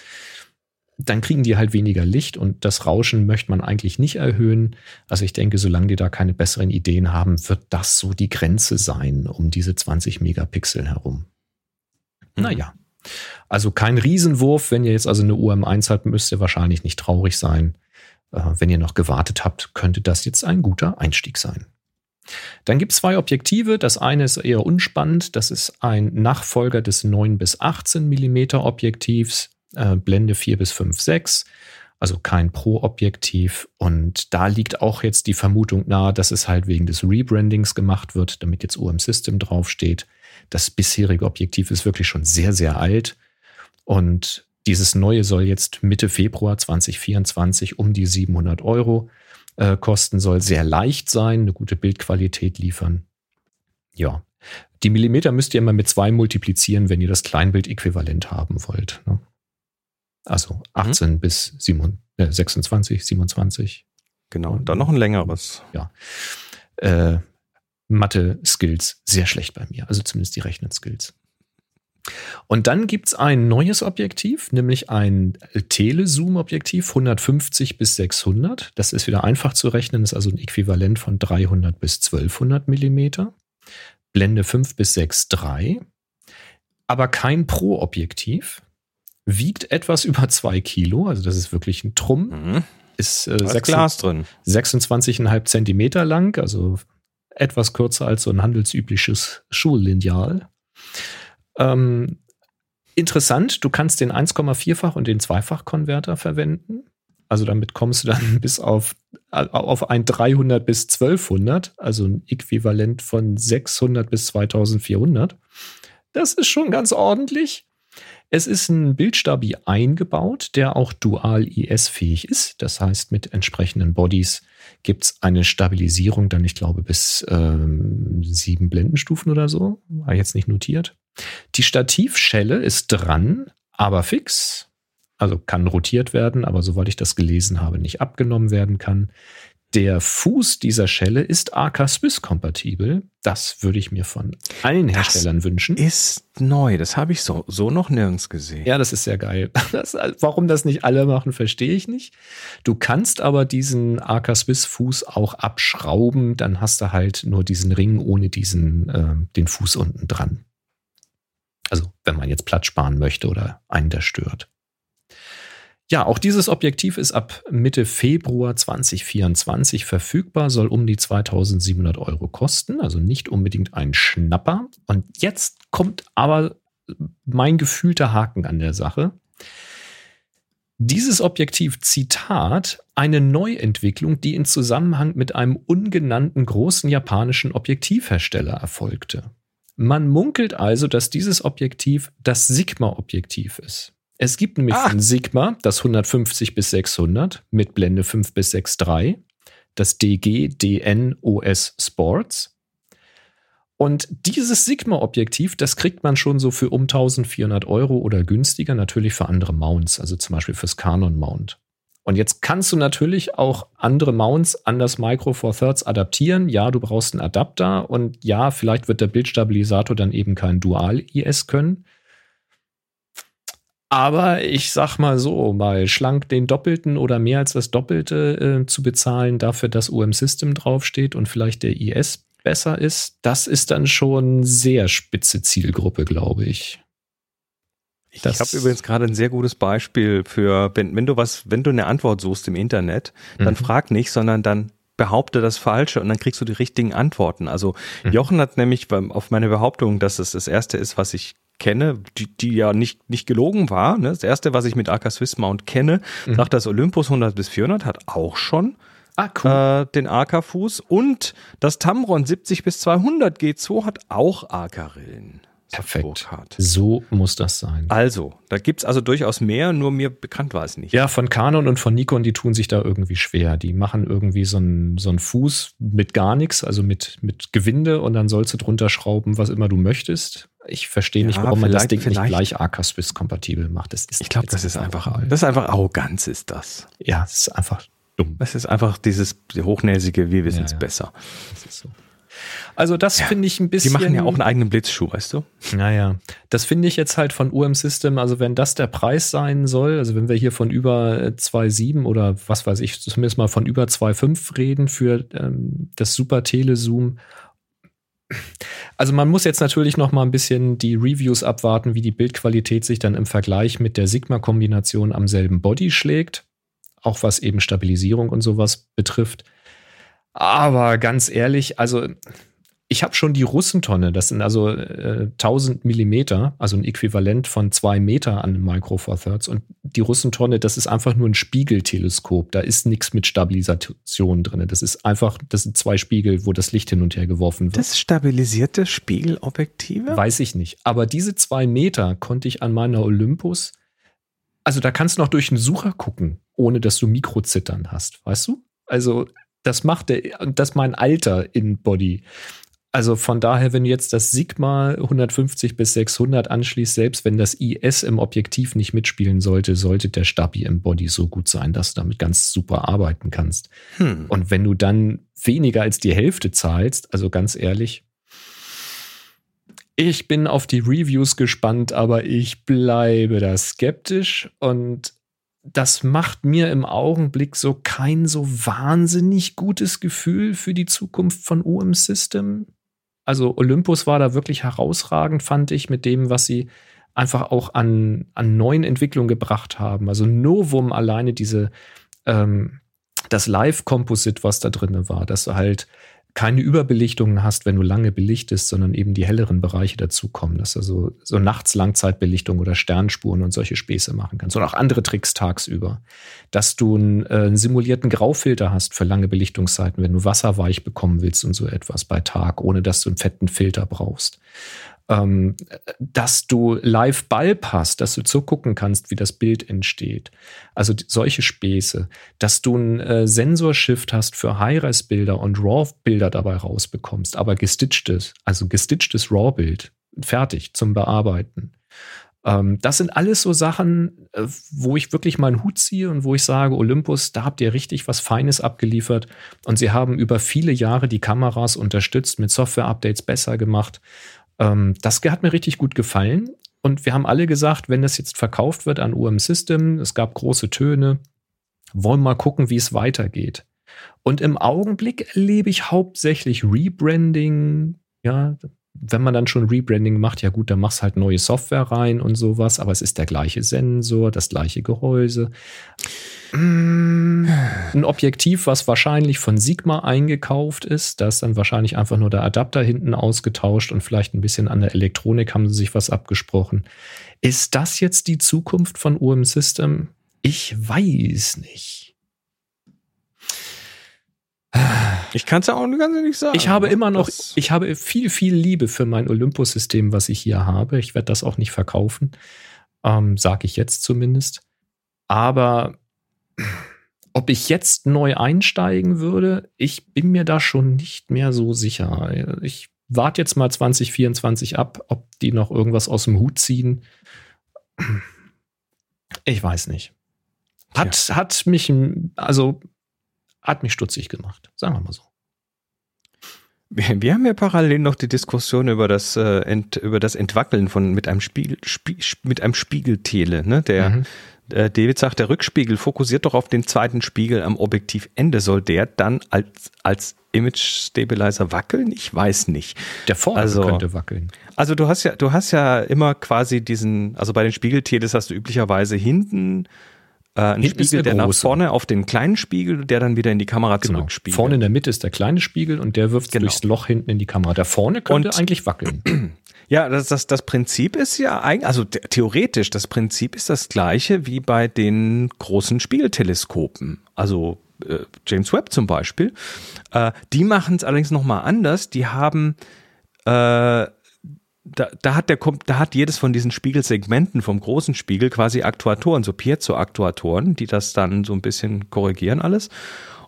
dann kriegen die halt weniger Licht und das Rauschen möchte man eigentlich nicht erhöhen. Also ich denke, solange die da keine besseren Ideen haben, wird das so die Grenze sein um diese 20 Megapixel herum. Mhm. Naja. Also kein Riesenwurf. Wenn ihr jetzt also eine UM1 habt, müsst ihr wahrscheinlich nicht traurig sein. Äh, wenn ihr noch gewartet habt, könnte das jetzt ein guter Einstieg sein. Dann gibt es zwei Objektive. Das eine ist eher unspannend. Das ist ein Nachfolger des 9 bis 18 Millimeter Objektivs äh, Blende 4 bis 5, 6, also kein Pro-Objektiv. Und da liegt auch jetzt die Vermutung nahe, dass es halt wegen des Rebrandings gemacht wird, damit jetzt OM System draufsteht. Das bisherige Objektiv ist wirklich schon sehr, sehr alt. Und dieses neue soll jetzt Mitte Februar 2024 um die 700 Euro äh, kosten, soll sehr leicht sein, eine gute Bildqualität liefern. Ja, die Millimeter müsst ihr immer mit zwei multiplizieren, wenn ihr das Kleinbild-Äquivalent haben wollt. Ne? Also 18 mhm. bis 7, äh, 26, 27. Genau, und dann noch ein längeres. Ja. Äh, Mathe-Skills sehr schlecht bei mir, also zumindest die Rechnen-Skills. Und dann gibt es ein neues Objektiv, nämlich ein Telezoom-Objektiv 150 bis 600. Das ist wieder einfach zu rechnen, ist also ein Äquivalent von 300 bis 1200 Millimeter. Blende 5 bis 6,3. Aber kein Pro-Objektiv wiegt etwas über zwei Kilo, also das ist wirklich ein Trumm. Mhm. Ist äh, sechs, Glas drin. 26,5 Zentimeter lang, also etwas kürzer als so ein handelsübliches Schullineal. Ähm, interessant, du kannst den 1,4-fach und den Zweifach-Konverter verwenden. Also damit kommst du dann bis auf, auf ein 300 bis 1200, also ein Äquivalent von 600 bis 2400. Das ist schon ganz ordentlich. Es ist ein Bildstabi eingebaut, der auch dual IS-fähig ist. Das heißt, mit entsprechenden Bodies gibt es eine Stabilisierung, dann ich glaube bis ähm, sieben Blendenstufen oder so. War jetzt nicht notiert. Die Stativschelle ist dran, aber fix. Also kann rotiert werden, aber soweit ich das gelesen habe, nicht abgenommen werden kann. Der Fuß dieser Schelle ist AK Swiss kompatibel. Das würde ich mir von allen Herstellern das wünschen. Ist neu. Das habe ich so, so noch nirgends gesehen. Ja, das ist sehr geil. Das, warum das nicht alle machen, verstehe ich nicht. Du kannst aber diesen AK Swiss Fuß auch abschrauben. Dann hast du halt nur diesen Ring ohne diesen, äh, den Fuß unten dran. Also, wenn man jetzt Platz sparen möchte oder einen der stört. Ja, auch dieses Objektiv ist ab Mitte Februar 2024 verfügbar, soll um die 2700 Euro kosten, also nicht unbedingt ein Schnapper. Und jetzt kommt aber mein gefühlter Haken an der Sache. Dieses Objektiv, Zitat, eine Neuentwicklung, die in Zusammenhang mit einem ungenannten großen japanischen Objektivhersteller erfolgte. Man munkelt also, dass dieses Objektiv das Sigma-Objektiv ist. Es gibt nämlich ah. von Sigma das 150 bis 600 mit Blende 5 bis 6.3, das DG DN OS Sports. Und dieses Sigma-Objektiv, das kriegt man schon so für um 1400 Euro oder günstiger, natürlich für andere Mounts, also zum Beispiel fürs Canon-Mount. Und jetzt kannst du natürlich auch andere Mounts an das Micro Four Thirds adaptieren. Ja, du brauchst einen Adapter und ja, vielleicht wird der Bildstabilisator dann eben kein Dual-IS können. Aber ich sag mal so, mal schlank den Doppelten oder mehr als das Doppelte äh, zu bezahlen, dafür, dass UM System draufsteht und vielleicht der IS besser ist, das ist dann schon sehr spitze Zielgruppe, glaube ich. Ich habe übrigens gerade ein sehr gutes Beispiel für, wenn, wenn du was, wenn du eine Antwort suchst im Internet, dann mhm. frag nicht, sondern dann behaupte das Falsche und dann kriegst du die richtigen Antworten. Also mhm. Jochen hat nämlich auf meine Behauptung, dass es das erste ist, was ich kenne, die, die ja nicht, nicht gelogen war. Ne? Das erste, was ich mit AK Swiss Mount kenne, mhm. sagt das Olympus 100 bis 400 hat auch schon ah, cool. äh, den AK-Fuß und das Tamron 70 bis 200 G2 hat auch AK-Rillen. Perfekt. So muss das sein. Also, da gibt es also durchaus mehr, nur mir bekannt war es nicht. Ja, von Canon und von Nikon, die tun sich da irgendwie schwer. Die machen irgendwie so einen so Fuß mit gar nichts, also mit, mit Gewinde und dann sollst du drunter schrauben, was immer du möchtest. Ich verstehe ja, nicht, warum man das Ding nicht gleich AK Swiss kompatibel macht. Das ist ich glaube, das ist einfach, das ist einfach Arroganz, ist das. Ja, das ist einfach dumm. Das ist einfach dieses hochnäsige, wir wissen es ja, ja. besser. Das ist so. Also das finde ich ein bisschen. Die machen ja auch einen eigenen Blitzschuh, weißt du? Naja, das finde ich jetzt halt von UM System, also wenn das der Preis sein soll, also wenn wir hier von über 2,7 oder was weiß ich, zumindest mal von über 2,5 reden für ähm, das Super Telezoom. Also man muss jetzt natürlich noch mal ein bisschen die Reviews abwarten, wie die Bildqualität sich dann im Vergleich mit der Sigma-Kombination am selben Body schlägt, auch was eben Stabilisierung und sowas betrifft. Aber ganz ehrlich, also ich habe schon die Russentonne, das sind also äh, 1000 Millimeter, also ein Äquivalent von zwei Meter an Micro Four Thirds. Und die Russentonne, das ist einfach nur ein Spiegelteleskop. Da ist nichts mit Stabilisation drin. Das ist einfach, das sind zwei Spiegel, wo das Licht hin und her geworfen wird. Das stabilisierte Spiegelobjektive? Weiß ich nicht. Aber diese zwei Meter konnte ich an meiner Olympus, also da kannst du noch durch einen Sucher gucken, ohne dass du Mikrozittern hast, weißt du? Also das macht der, das mein Alter in Body. Also von daher, wenn du jetzt das Sigma 150 bis 600 anschließt, selbst wenn das IS im Objektiv nicht mitspielen sollte, sollte der Stabi im Body so gut sein, dass du damit ganz super arbeiten kannst. Hm. Und wenn du dann weniger als die Hälfte zahlst, also ganz ehrlich, ich bin auf die Reviews gespannt, aber ich bleibe da skeptisch und das macht mir im Augenblick so kein so wahnsinnig gutes Gefühl für die Zukunft von OM System. Also Olympus war da wirklich herausragend, fand ich, mit dem, was sie einfach auch an, an neuen Entwicklungen gebracht haben. Also Novum alleine diese, ähm, das Live-Composite, was da drin war, dass du halt keine Überbelichtungen hast, wenn du lange belichtest, sondern eben die helleren Bereiche dazukommen, dass du so, so nachts Langzeitbelichtung oder Sternspuren und solche Späße machen kannst und auch andere Tricks tagsüber. Dass du einen, äh, einen simulierten Graufilter hast für lange Belichtungszeiten, wenn du Wasser weich bekommen willst und so etwas bei Tag, ohne dass du einen fetten Filter brauchst ähm, dass du live Balb hast, dass du zugucken kannst, wie das Bild entsteht. Also solche Späße, dass du einen äh, Sensorshift hast für High-Res-Bilder und RAW-Bilder dabei rausbekommst, aber gestitchtes, also gestitchtes RAW-Bild fertig zum Bearbeiten. Ähm, das sind alles so Sachen, äh, wo ich wirklich meinen Hut ziehe und wo ich sage, Olympus, da habt ihr richtig was Feines abgeliefert. Und sie haben über viele Jahre die Kameras unterstützt, mit Software-Updates besser gemacht. Ähm, das hat mir richtig gut gefallen. Und wir haben alle gesagt, wenn das jetzt verkauft wird an UM System, es gab große Töne, wollen mal gucken, wie es weitergeht. Und im Augenblick erlebe ich hauptsächlich Rebranding, ja, wenn man dann schon Rebranding macht, ja gut, dann machst halt neue Software rein und sowas, aber es ist der gleiche Sensor, das gleiche Gehäuse. Ein Objektiv, was wahrscheinlich von Sigma eingekauft ist, da ist dann wahrscheinlich einfach nur der Adapter hinten ausgetauscht und vielleicht ein bisschen an der Elektronik haben sie sich was abgesprochen. Ist das jetzt die Zukunft von UM System? Ich weiß nicht. Ich kann es ja auch ganz nicht sagen. Ich habe immer noch, ich habe viel, viel Liebe für mein Olympus-System, was ich hier habe. Ich werde das auch nicht verkaufen, ähm, sage ich jetzt zumindest. Aber ob ich jetzt neu einsteigen würde, ich bin mir da schon nicht mehr so sicher. Ich warte jetzt mal 2024 ab, ob die noch irgendwas aus dem Hut ziehen. Ich weiß nicht. Hat, ja. hat mich, also hat mich stutzig gemacht, sagen wir mal so. Wir, wir haben ja parallel noch die Diskussion über das, äh, Ent, über das Entwackeln von mit einem Spiegel, Spie, mit einem Spiegeltele. Ne? Der mhm. Äh, David sagt, der Rückspiegel fokussiert doch auf den zweiten Spiegel am Objektivende. Soll der dann als, als Image Stabilizer wackeln? Ich weiß nicht. Der vorne also, könnte wackeln. Also du hast ja, du hast ja immer quasi diesen, also bei den Spiegelteles hast du üblicherweise hinten äh, ein Hinten Spiegel, der, der nach vorne auf den kleinen Spiegel, der dann wieder in die Kamera genau. zurückspiegelt. Vorne in der Mitte ist der kleine Spiegel und der wirft genau. durchs Loch hinten in die Kamera. Der vorne könnte und, eigentlich wackeln. Ja, das, das, das Prinzip ist ja eigentlich, also theoretisch, das Prinzip ist das gleiche wie bei den großen Spiegelteleskopen. Also äh, James Webb zum Beispiel. Äh, die machen es allerdings nochmal anders. Die haben äh, da, da, hat der, da hat jedes von diesen Spiegelsegmenten vom großen Spiegel quasi Aktuatoren, so Piezo-Aktuatoren, die das dann so ein bisschen korrigieren alles.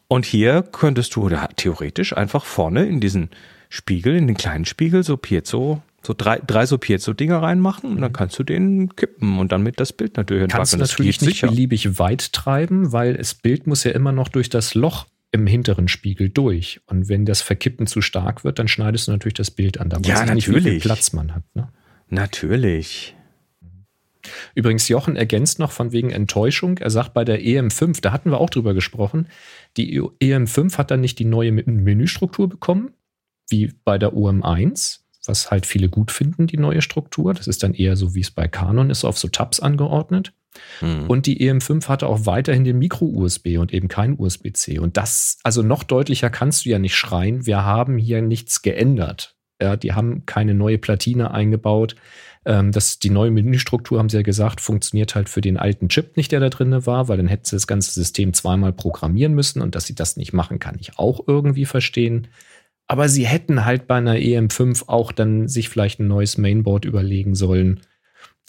Und hier könntest du da theoretisch einfach vorne in diesen Spiegel, in den kleinen Spiegel, so Piezo, so drei, drei so Piezo-Dinger reinmachen und dann kannst du den kippen und dann mit das Bild natürlich Kannst du natürlich nicht sicher. beliebig weit treiben, weil das Bild muss ja immer noch durch das Loch im hinteren Spiegel durch. Und wenn das Verkippen zu stark wird, dann schneidest du natürlich das Bild an. Da ja, natürlich. Nicht, wie viel Platz man hat. Ne? Natürlich. Übrigens, Jochen ergänzt noch von wegen Enttäuschung. Er sagt bei der EM5, da hatten wir auch drüber gesprochen, die EM5 hat dann nicht die neue Menüstruktur bekommen, wie bei der OM1, was halt viele gut finden, die neue Struktur. Das ist dann eher so, wie es bei Canon ist, auf so Tabs angeordnet. Mhm. Und die EM5 hatte auch weiterhin den Micro-USB und eben kein USB-C. Und das, also noch deutlicher kannst du ja nicht schreien, wir haben hier nichts geändert. Ja, die haben keine neue Platine eingebaut. Ähm, das, die neue Menüstruktur, haben sie ja gesagt, funktioniert halt für den alten Chip nicht, der da drin war, weil dann hätte sie das ganze System zweimal programmieren müssen und dass sie das nicht machen, kann ich auch irgendwie verstehen. Aber sie hätten halt bei einer EM5 auch dann sich vielleicht ein neues Mainboard überlegen sollen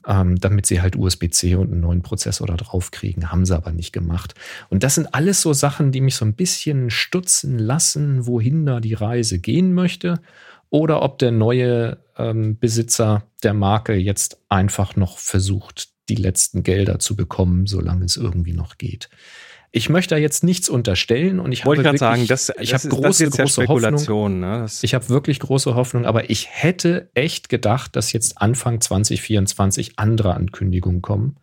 ähm, damit sie halt USB-C und einen neuen Prozessor da drauf kriegen. Haben sie aber nicht gemacht. Und das sind alles so Sachen, die mich so ein bisschen stutzen lassen, wohin da die Reise gehen möchte. Oder ob der neue ähm, Besitzer der Marke jetzt einfach noch versucht, die letzten Gelder zu bekommen, solange es irgendwie noch geht. Ich möchte da jetzt nichts unterstellen und ich Wollte habe wirklich, sagen, das, ich habe große, große Hoffnung. Ne? Ich habe wirklich große Hoffnung, aber ich hätte echt gedacht, dass jetzt Anfang 2024 andere Ankündigungen kommen.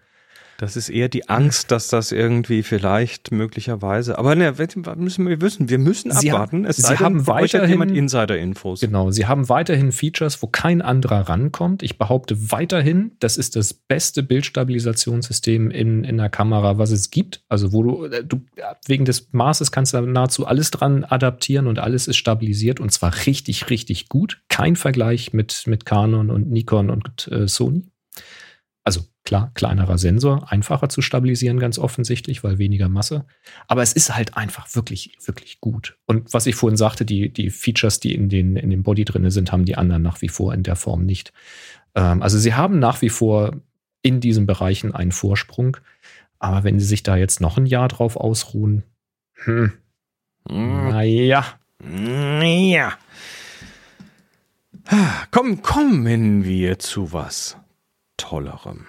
Das ist eher die Angst, dass das irgendwie vielleicht möglicherweise. Aber ne, müssen wir wissen, wir müssen Sie abwarten. es Sie haben weiterhin jemand Insider-Infos. Genau, Sie haben weiterhin Features, wo kein anderer rankommt. Ich behaupte weiterhin, das ist das beste Bildstabilisationssystem in, in der Kamera, was es gibt. Also wo du, äh, du wegen des Maßes kannst du nahezu alles dran adaptieren und alles ist stabilisiert und zwar richtig, richtig gut. Kein Vergleich mit, mit Canon und Nikon und äh, Sony. Also klar, kleinerer Sensor, einfacher zu stabilisieren, ganz offensichtlich, weil weniger Masse. Aber es ist halt einfach wirklich, wirklich gut. Und was ich vorhin sagte, die, die Features, die in, den, in dem Body drin sind, haben die anderen nach wie vor in der Form nicht. Ähm, also sie haben nach wie vor in diesen Bereichen einen Vorsprung. Aber wenn sie sich da jetzt noch ein Jahr drauf ausruhen, hm, mm. naja. Naja. Komm, kommen wir zu was Tollerem.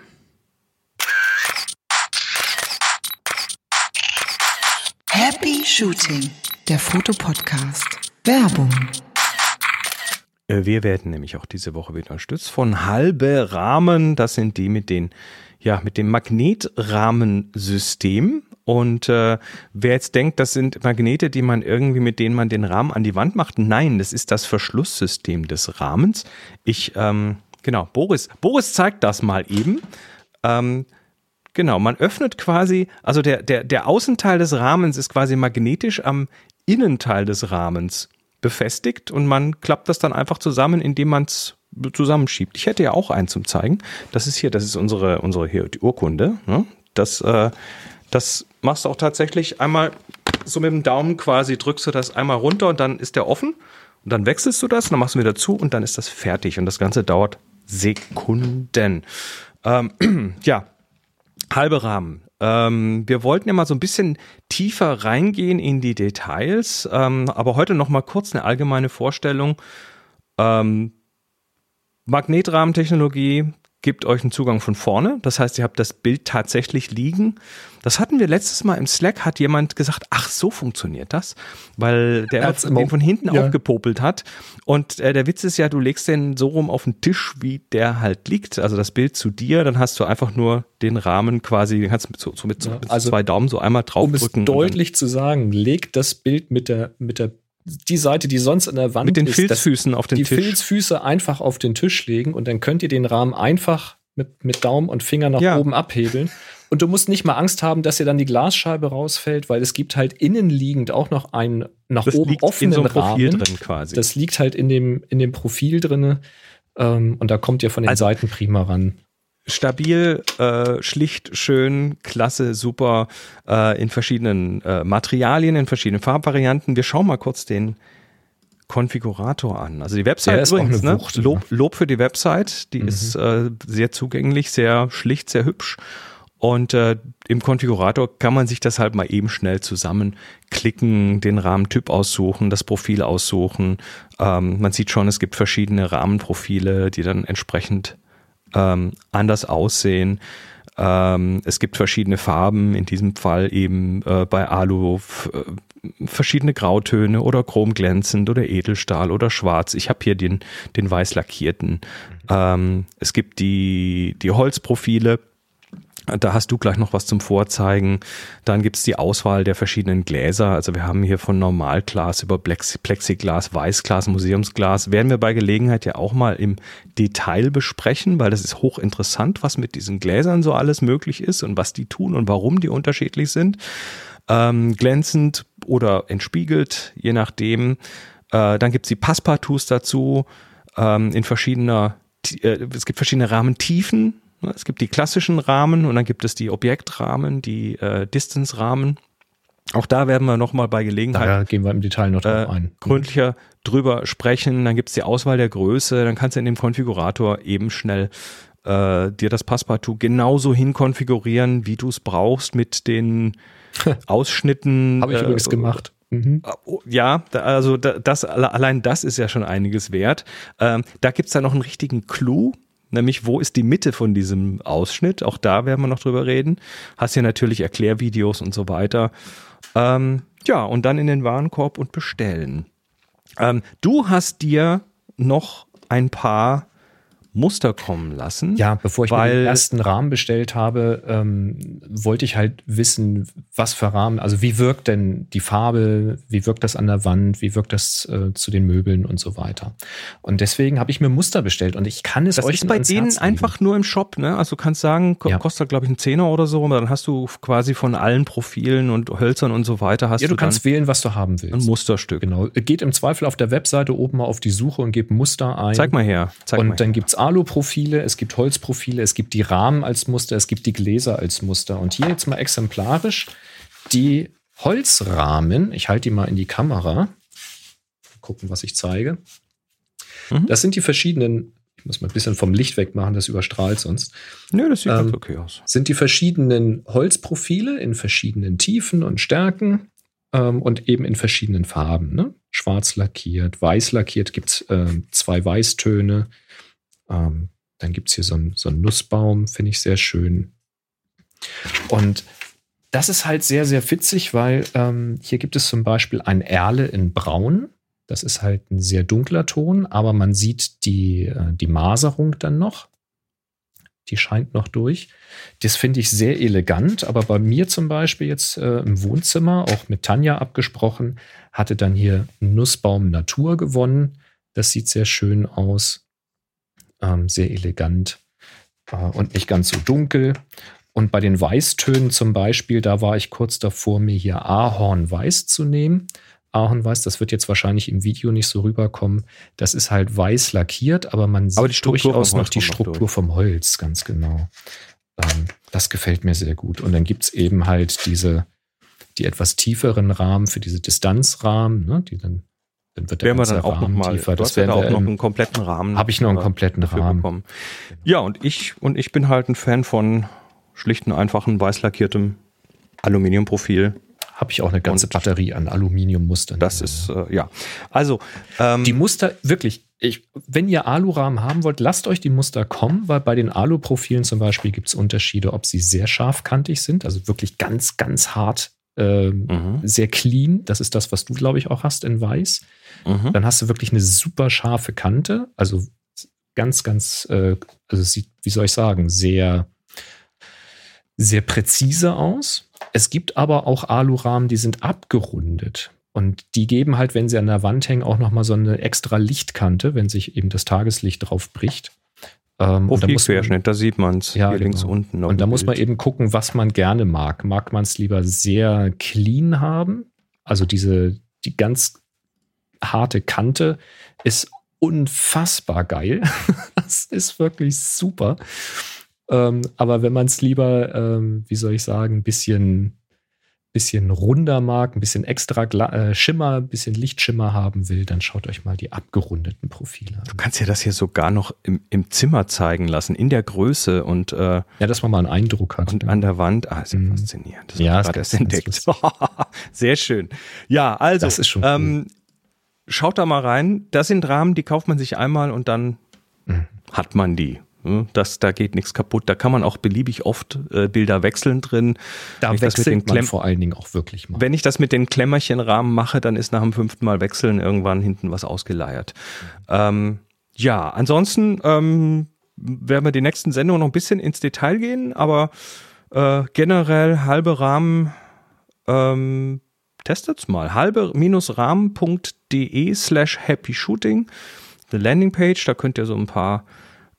Happy Shooting, der Fotopodcast. Werbung. Äh, Wir werden nämlich auch diese Woche wieder unterstützt von Halbe Rahmen. Das sind die mit den, ja, mit dem Magnetrahmensystem. Und äh, wer jetzt denkt, das sind Magnete, die man irgendwie, mit denen man den Rahmen an die Wand macht, nein, das ist das Verschlusssystem des Rahmens. Ich, ähm, genau, Boris, Boris zeigt das mal eben. Ähm, Genau, man öffnet quasi, also der, der, der Außenteil des Rahmens ist quasi magnetisch am Innenteil des Rahmens befestigt und man klappt das dann einfach zusammen, indem man es zusammenschiebt. Ich hätte ja auch einen zum zeigen. Das ist hier, das ist unsere, unsere hier, die Urkunde. Ne? Das, äh, das machst du auch tatsächlich einmal so mit dem Daumen quasi, drückst du das einmal runter und dann ist der offen. Und dann wechselst du das, und dann machst du wieder zu und dann ist das fertig. Und das Ganze dauert Sekunden. Ähm, ja, halbe Rahmen. Ähm, wir wollten ja mal so ein bisschen tiefer reingehen in die Details, ähm, aber heute noch mal kurz eine allgemeine Vorstellung. Ähm, Magnetrahmentechnologie gibt euch einen Zugang von vorne, das heißt, ihr habt das Bild tatsächlich liegen. Das hatten wir letztes Mal im Slack, hat jemand gesagt, ach, so funktioniert das, weil der Hat's den von hinten ja. aufgepopelt hat. Und äh, der Witz ist ja, du legst den so rum auf den Tisch, wie der halt liegt, also das Bild zu dir, dann hast du einfach nur den Rahmen quasi, den kannst du mit, so, so mit, so, Ja, mit also, zwei Daumen so einmal Um es draufdrücken. und dann- deutlich zu sagen, legt das Bild mit der, mit der, die Seite, die sonst an der Wand mit den ist, Filzfüßen auf den die Tisch. Filzfüße einfach auf den Tisch legen und dann könnt ihr den Rahmen einfach mit, mit Daumen und Finger nach Ja. oben abhebeln. Und du musst nicht mal Angst haben, dass dir dann die Glasscheibe rausfällt, weil es gibt halt innenliegend auch noch einen nach das oben offenen so Rahmen. drin quasi. Das liegt halt in dem, in dem Profil drinne. Ähm, und da kommt ihr von den Also- Seiten prima ran. Stabil, äh, schlicht, schön, klasse, super, äh, in verschiedenen äh, Materialien, in verschiedenen Farbvarianten. Wir schauen mal kurz den Konfigurator an. Also die Website ist übrigens, ne? Wucht, Lob, Lob für die Website, die Mhm. ist äh, sehr zugänglich, sehr schlicht, sehr hübsch. Und äh, im Konfigurator kann man sich das halt mal eben schnell zusammenklicken, den Rahmentyp aussuchen, das Profil aussuchen. Ähm, man sieht schon, es gibt verschiedene Rahmenprofile, die dann entsprechend ähm, anders aussehen. Ähm, es gibt verschiedene Farben, in diesem Fall eben äh, bei Alu äh, verschiedene Grautöne oder chromglänzend oder Edelstahl oder schwarz. Ich habe hier den, den weiß lackierten. Ähm, es gibt die, die Holzprofile. Da hast du gleich noch was zum Vorzeigen. Dann gibt's die Auswahl der verschiedenen Gläser. Also wir haben hier von Normalglas über Plex- Plexiglas, Weißglas, Museumsglas. Werden wir bei Gelegenheit ja auch mal im Detail besprechen, weil das ist hochinteressant, was mit diesen Gläsern so alles möglich ist und was die tun und warum die unterschiedlich sind. Ähm, glänzend oder entspiegelt, je nachdem. Äh, dann gibt's die Passepartouts dazu ähm, in verschiedener, äh, es gibt verschiedene Rahmentiefen. Ne? Es gibt die klassischen Rahmen und dann gibt es die Objektrahmen, die äh, Distance-Rahmen. Auch da werden wir nochmal bei Gelegenheit Da gehen wir im Detail noch drauf äh, ein. gründlicher drüber sprechen. Dann gibt's die Auswahl der Größe. Dann kannst du in dem Konfigurator eben schnell äh, dir das Passepartout genauso hinkonfigurieren, wie du es brauchst mit den Ausschnitten. Habe ich äh, übrigens gemacht. Mhm. Oh, Ja, also da- das, alle- allein das ist ja schon einiges wert. Ähm, da gibt's dann noch einen richtigen Clou, nämlich wo ist die Mitte von diesem Ausschnitt? Auch da werden wir noch drüber reden. Hast hier natürlich Erklärvideos und so weiter. Ähm, ja, und dann in den Warenkorb und bestellen. Ähm, du hast dir noch ein paar Muster kommen lassen. Ja, bevor ich mir weil- den ersten Rahmen bestellt habe, ähm, wollte ich halt wissen, was für Rahmen, also wie wirkt denn die Farbe, wie wirkt das an der Wand, wie wirkt das äh, zu den Möbeln und so weiter. Und deswegen habe ich mir Muster bestellt und ich kann es Das euch ist bei ans denen Herz einfach nur im Shop, ne? Also du kannst sagen, Ja. kostet glaube ich einen Zehner oder so, aber dann hast du quasi von allen Profilen und Hölzern und so weiter hast Ja, du dann kannst wählen, was du haben ein willst. Musterstück. Genau. Geht im Zweifel auf der Webseite oben mal auf die Suche und gebt Muster ein. Zeig mal her. Zeig und mal dann her. gibt's Alu-Profile, es gibt Holzprofile, es gibt die Rahmen als Muster, es gibt die Gläser als Muster. Und hier jetzt mal exemplarisch die Holzrahmen. Ich halte die mal in die Kamera. Gucken, was ich zeige. Mhm. Das sind die verschiedenen, ich muss mal ein bisschen vom Licht wegmachen, das überstrahlt sonst. Nö, das sieht ähm, ganz okay aus. Sind die verschiedenen Holzprofile in verschiedenen Tiefen und Stärken ähm, und eben in verschiedenen Farben. Ne? schwarz lackiert, weiß lackiert, gibt es äh, zwei Weißtöne. Ähm, dann gibt es hier so einen so Nussbaum, finde ich sehr schön. Und das ist halt sehr, sehr witzig, weil ähm, hier gibt es zum Beispiel ein Erle in Braun. Das ist halt ein sehr dunkler Ton, aber man sieht die, äh, die Maserung dann noch. Die scheint noch durch. Das finde ich sehr elegant, aber bei mir zum Beispiel jetzt äh, im Wohnzimmer, auch mit Tanja abgesprochen, hatte dann hier Nussbaum Natur gewonnen. Das sieht sehr schön aus. Ähm, sehr elegant äh, und nicht ganz so dunkel. Und bei den Weißtönen zum Beispiel, da war ich kurz davor, mir hier Ahornweiß zu nehmen. Ahornweiß, das wird jetzt wahrscheinlich im Video nicht so rüberkommen. Das ist halt weiß lackiert, aber man sieht aber die durchaus noch die Struktur vom Holz, ganz genau. Ähm, das gefällt mir sehr gut. Und dann gibt es eben halt diese, die etwas tieferen Rahmen für diese Distanzrahmen, ne, die dann dann wird der werden wir dann auch noch mal, tiefer. Das wäre auch noch einen kompletten Rahmen. Habe ich noch einen kompletten Rahmen bekommen. Ja, und ich und ich bin halt ein Fan von schlichten, einfachen, weiß lackiertem Aluminiumprofil. Habe ich auch eine ganze und Batterie an Aluminiummustern. Das ist, äh, ja. Also. Ähm, die Muster, wirklich, ich, wenn ihr Alurahmen haben wollt, lasst euch die Muster kommen, weil bei den Aluprofilen zum Beispiel gibt es Unterschiede, ob sie sehr scharfkantig sind, also wirklich ganz, ganz hart, äh, mhm. sehr clean. Das ist das, was du, glaube ich, auch hast in weiß. Mhm. Dann hast du wirklich eine super scharfe Kante, also ganz, ganz, äh, also sieht, wie soll ich sagen, sehr sehr präzise aus. Es gibt aber auch Alurahmen, die sind abgerundet. Und die geben halt, wenn sie an der Wand hängen, auch nochmal so eine extra Lichtkante, wenn sich eben das Tageslicht drauf bricht. Ähm, Profilquerschnitt, da sieht man es ja, hier genau. links unten. Und da muss man eben gucken, was man gerne mag. Mag man es lieber sehr clean haben? Also diese, die ganz harte Kante ist unfassbar geil. das ist wirklich super. Ähm, aber wenn man es lieber, ähm, wie soll ich sagen, ein bisschen, bisschen runder mag, ein bisschen extra Gla äh, Schimmer, ein bisschen Lichtschimmer haben will, dann schaut euch mal die abgerundeten Profile an. Du kannst ja das hier sogar noch im, im Zimmer zeigen lassen, in der Größe und äh, ja, dass man mal einen Eindruck hat. Und ja. an der Wand. Ah, ist ja mhm. faszinierend. Das ja, gerade erst entdeckt. Sehr schön. Ja, also das ist schon ähm, schaut da mal rein. Das sind Rahmen, die kauft man sich einmal und dann mhm. hat man die. Hm, das, da geht nichts kaputt. Da kann man auch beliebig oft äh, Bilder wechseln drin. Da wechselt man vor allen Dingen auch wirklich mal. Wenn ich das mit den Klemmerchenrahmen mache, dann ist nach dem fünften Mal wechseln irgendwann hinten was ausgeleiert. Mhm. Ähm, ja, ansonsten ähm, werden wir die nächsten Sendungen noch ein bisschen ins Detail gehen, aber äh, generell halbe Rahmen ähm, testet's mal. halbe-rahmen.de slash happy shooting. The Landingpage, da könnt ihr so ein paar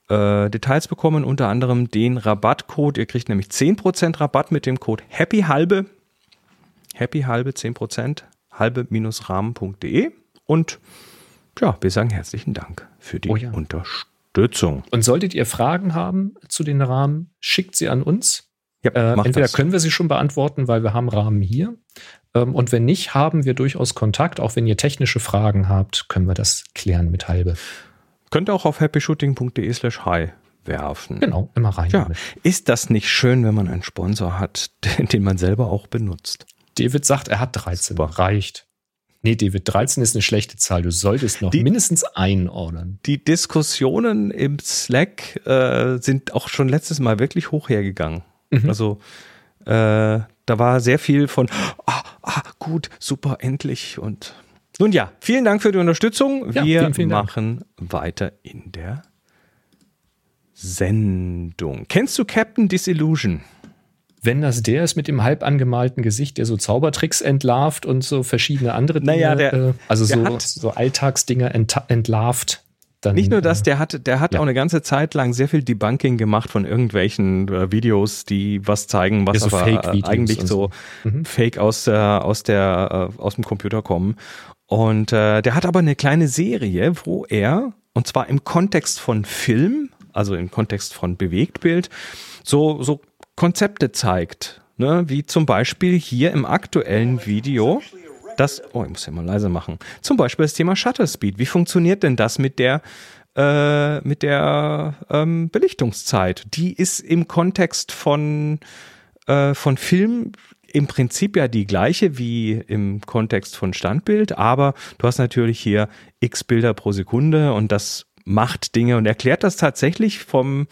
äh, Details bekommen, unter anderem den Rabattcode. Ihr kriegt nämlich 10% Rabatt mit dem Code Happy Halbe. Happy Halbe 10%, halbe-rahmen.de. Und ja, wir sagen herzlichen Dank für die oh ja. Unterstützung. Und solltet ihr Fragen haben zu den Rahmen, schickt sie an uns. Ja, äh, entweder das. können wir sie schon beantworten, weil wir haben Rahmen hier. Ähm, und wenn nicht, haben wir durchaus Kontakt. Auch wenn ihr technische Fragen habt, können wir das klären mit halbe. Könnt ihr auch auf happyshooting.de slash hi werfen. Genau, immer rein. Ja. Ist das nicht schön, wenn man einen Sponsor hat, den man selber auch benutzt? David sagt, er hat 13. Super. Reicht. Nee, David, 13 ist eine schlechte Zahl. Du solltest noch die, mindestens einen ordern. Die Diskussionen im Slack äh, sind auch schon letztes Mal wirklich hoch hergegangen. Mhm. Also äh, da war sehr viel von, ah, ah, gut, super, endlich und nun ja, vielen Dank für die Unterstützung. Wir ja, vielen, vielen machen Dank. weiter in der Sendung. Kennst du Captain Disillusion? Wenn das der ist mit dem halb angemalten Gesicht, der so Zaubertricks entlarvt und so verschiedene andere Dinge, naja, der, äh, also so, so Alltagsdinger ent entlarvt. Dann, Nicht nur das, äh, der hat, der hat ja. auch eine ganze Zeit lang sehr viel Debunking gemacht von irgendwelchen äh, Videos, die was zeigen, was ja, so aber äh, eigentlich so, so. Mhm. Fake aus der, aus der, äh, aus dem Computer kommen. Und äh, der hat aber eine kleine Serie, wo er, und zwar im Kontext von Film, also im Kontext von Bewegtbild, so, so Konzepte zeigt. Ne? Wie zum Beispiel hier im aktuellen Video das, oh, ich muss ja mal leise machen. Zum Beispiel das Thema Shutter Speed. Wie funktioniert denn das mit der äh, mit der ähm, Belichtungszeit? Die ist im Kontext von äh, von Film im Prinzip ja die gleiche wie im Kontext von Standbild, aber du hast natürlich hier x Bilder pro Sekunde und das macht Dinge und erklärt das tatsächlich vom,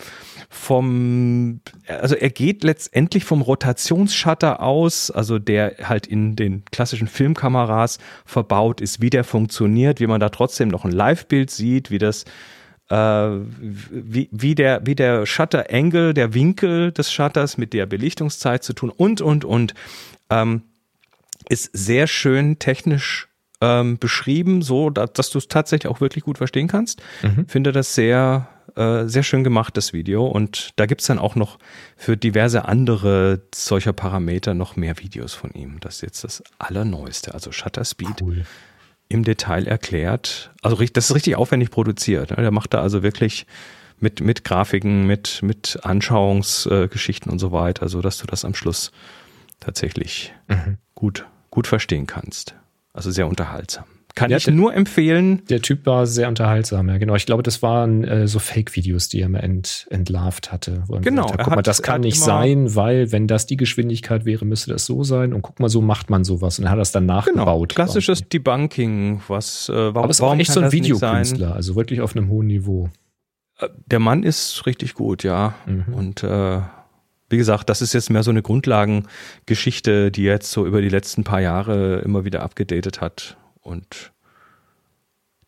vom, also er geht letztendlich vom Rotationsshutter aus, also der halt in den klassischen Filmkameras verbaut ist, wie der funktioniert, wie man da trotzdem noch ein Live-Bild sieht, wie das wie, wie der, wie der Shutter-Angle, der Winkel des Shutters mit der Belichtungszeit zu tun und, und, und. Ähm, ist sehr schön technisch ähm, beschrieben, so dass, dass du es tatsächlich auch wirklich gut verstehen kannst. Mhm. Finde das sehr, äh, sehr schön gemacht, das Video. Und da gibt's dann auch noch für diverse andere solcher Parameter noch mehr Videos von ihm. Das ist jetzt das Allerneueste, also Shutter Speed. Cool im Detail erklärt. Also das ist richtig aufwendig produziert. Ne? Der macht da also wirklich mit, mit Grafiken, mit, mit Anschauungsgeschichten und so weiter, also dass du das am Schluss tatsächlich mhm. gut, gut verstehen kannst. Also sehr unterhaltsam. Kann ja, ich nur empfehlen. Der Typ war sehr unterhaltsam, ja, genau. Ich glaube, das waren äh, so Fake-Videos, die er mir ent, entlarvt hatte. genau. Hat, guck mal, das kann nicht sein, weil wenn das die Geschwindigkeit wäre, müsste das so sein. Und guck mal, so macht man sowas. Und er hat das dann genau. nachgebaut. Genau. Klassisches quasi. Debunking, was, äh, warum, Aber es war echt so ein Videokünstler, also wirklich auf einem hohen Niveau. Äh, der Mann ist richtig gut, ja. Mhm. Und äh, wie gesagt, das ist jetzt mehr so eine Grundlagengeschichte, die jetzt so über die letzten paar Jahre immer wieder abgedatet hat. Und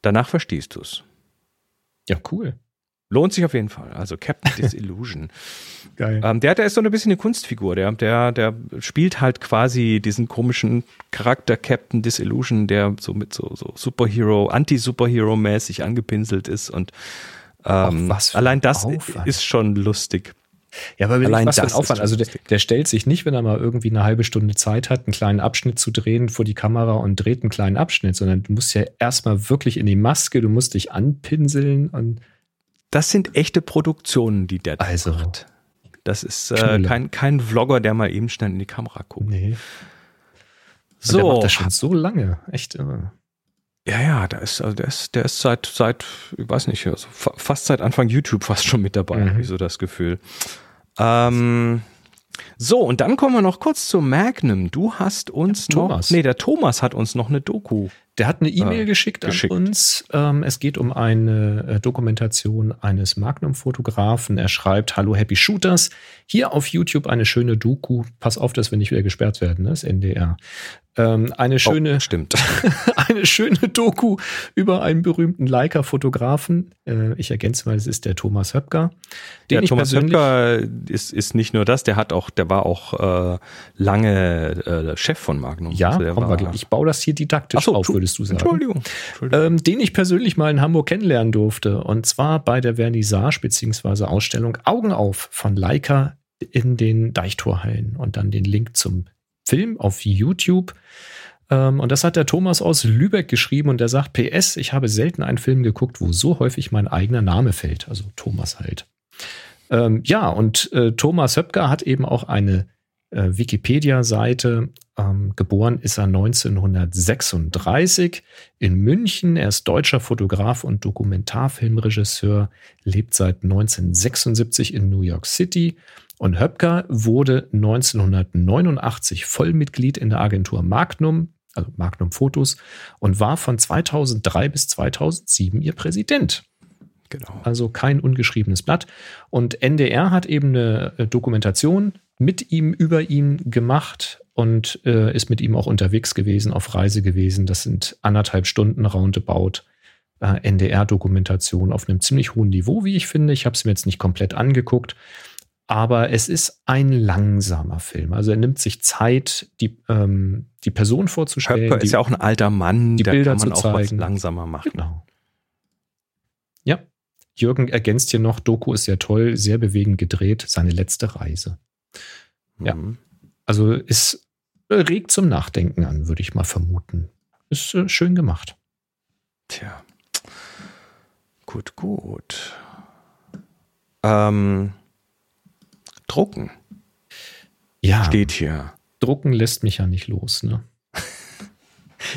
danach verstehst du es. Ja, cool. Lohnt sich auf jeden Fall. Also Captain Disillusion. Geil. Ähm, der, der ist so ein bisschen eine Kunstfigur. Der, der, der spielt halt quasi diesen komischen Charakter Captain Disillusion, der so mit so, so Superhero, Anti-Superhero-mäßig angepinselt ist. Und ähm, Ach, allein das Aufwand. ist schon lustig. Ja, aber Allein was für ein Aufwand. Also der, der, stellt sich nicht, wenn er mal irgendwie eine halbe Stunde Zeit hat, einen kleinen Abschnitt zu drehen vor die Kamera und dreht einen kleinen Abschnitt, sondern du musst ja erstmal wirklich in die Maske, du musst dich anpinseln und das sind echte Produktionen, die der also, macht. Das ist äh, kein, kein Vlogger, der mal eben schnell in die Kamera guckt. Nee. So. Der macht das schon so lange. Echt irre. Ja, ja, der ist, also der ist, der ist seit, seit, ich weiß nicht, also fast seit Anfang YouTube fast schon mit dabei, mhm. habe ich so das Gefühl. Ähm, so, und dann kommen wir noch kurz zu Magnum. Du hast uns ja, noch, Thomas. nee, der Thomas hat uns noch eine Doku der hat eine E-Mail äh, geschickt, geschickt, an uns. Ähm, es geht um eine äh, Dokumentation eines Magnum-Fotografen. Er schreibt, Hallo Happy Shooters. Hier auf YouTube eine schöne Doku. Pass auf, dass wir nicht wieder gesperrt werden, ne? das NDR. Ähm, eine oh, schöne, oh, stimmt. eine schöne Doku über einen berühmten Leica-Fotografen. Äh, ich ergänze mal, es ist der Thomas Höpker. Der Thomas Höpker ist, ist nicht nur das, der hat auch, der war auch äh, lange äh, Chef von Magnum. Ja, also wir, ich baue das hier didaktisch so, auf, würde würdest du sagen. Entschuldigung. Entschuldigung. Ähm, den ich persönlich mal in Hamburg kennenlernen durfte. Und zwar bei der Vernissage bzw. Ausstellung Augen auf von Leica in den Deichtorhallen. Und dann den Link zum Film auf YouTube. Ähm, und das hat der Thomas aus Lübeck geschrieben und der sagt, PS, ich habe selten einen Film geguckt, wo so häufig mein eigener Name fällt. Also Thomas halt. Ähm, ja, und äh, Thomas Höpker hat eben auch eine äh, Wikipedia-Seite. Ähm, geboren ist er 1936 in München. Er ist deutscher Fotograf und Dokumentarfilmregisseur, lebt seit 1976 in New York City. Und Höpker wurde 1989 Vollmitglied in der Agentur Magnum, also Magnum Fotos, und war von 2003 bis 2007 ihr Präsident. Genau. Also kein ungeschriebenes Blatt. Und NDR hat eben eine äh, Dokumentation mit ihm über ihn gemacht und äh, ist mit ihm auch unterwegs gewesen, auf Reise gewesen. Das sind anderthalb Stunden roundabout äh, NDR-Dokumentation auf einem ziemlich hohen Niveau, wie ich finde. Ich habe es mir jetzt nicht komplett angeguckt, aber es ist ein langsamer Film. Also er nimmt sich Zeit, die, ähm, die Person vorzustellen. Höpker ist ja auch ein alter Mann, die Bilder kann man zu auch zeigen. was langsamer machen. Genau. Ja. Jürgen ergänzt hier noch, Doku ist sehr toll, sehr bewegend gedreht, seine letzte Reise. Ja. Mhm. Also es regt zum Nachdenken an, würde ich mal vermuten. Ist äh, schön gemacht. Tja. Gut, gut. Ähm, drucken. Ja. Steht hier. Drucken lässt mich ja nicht los, ne?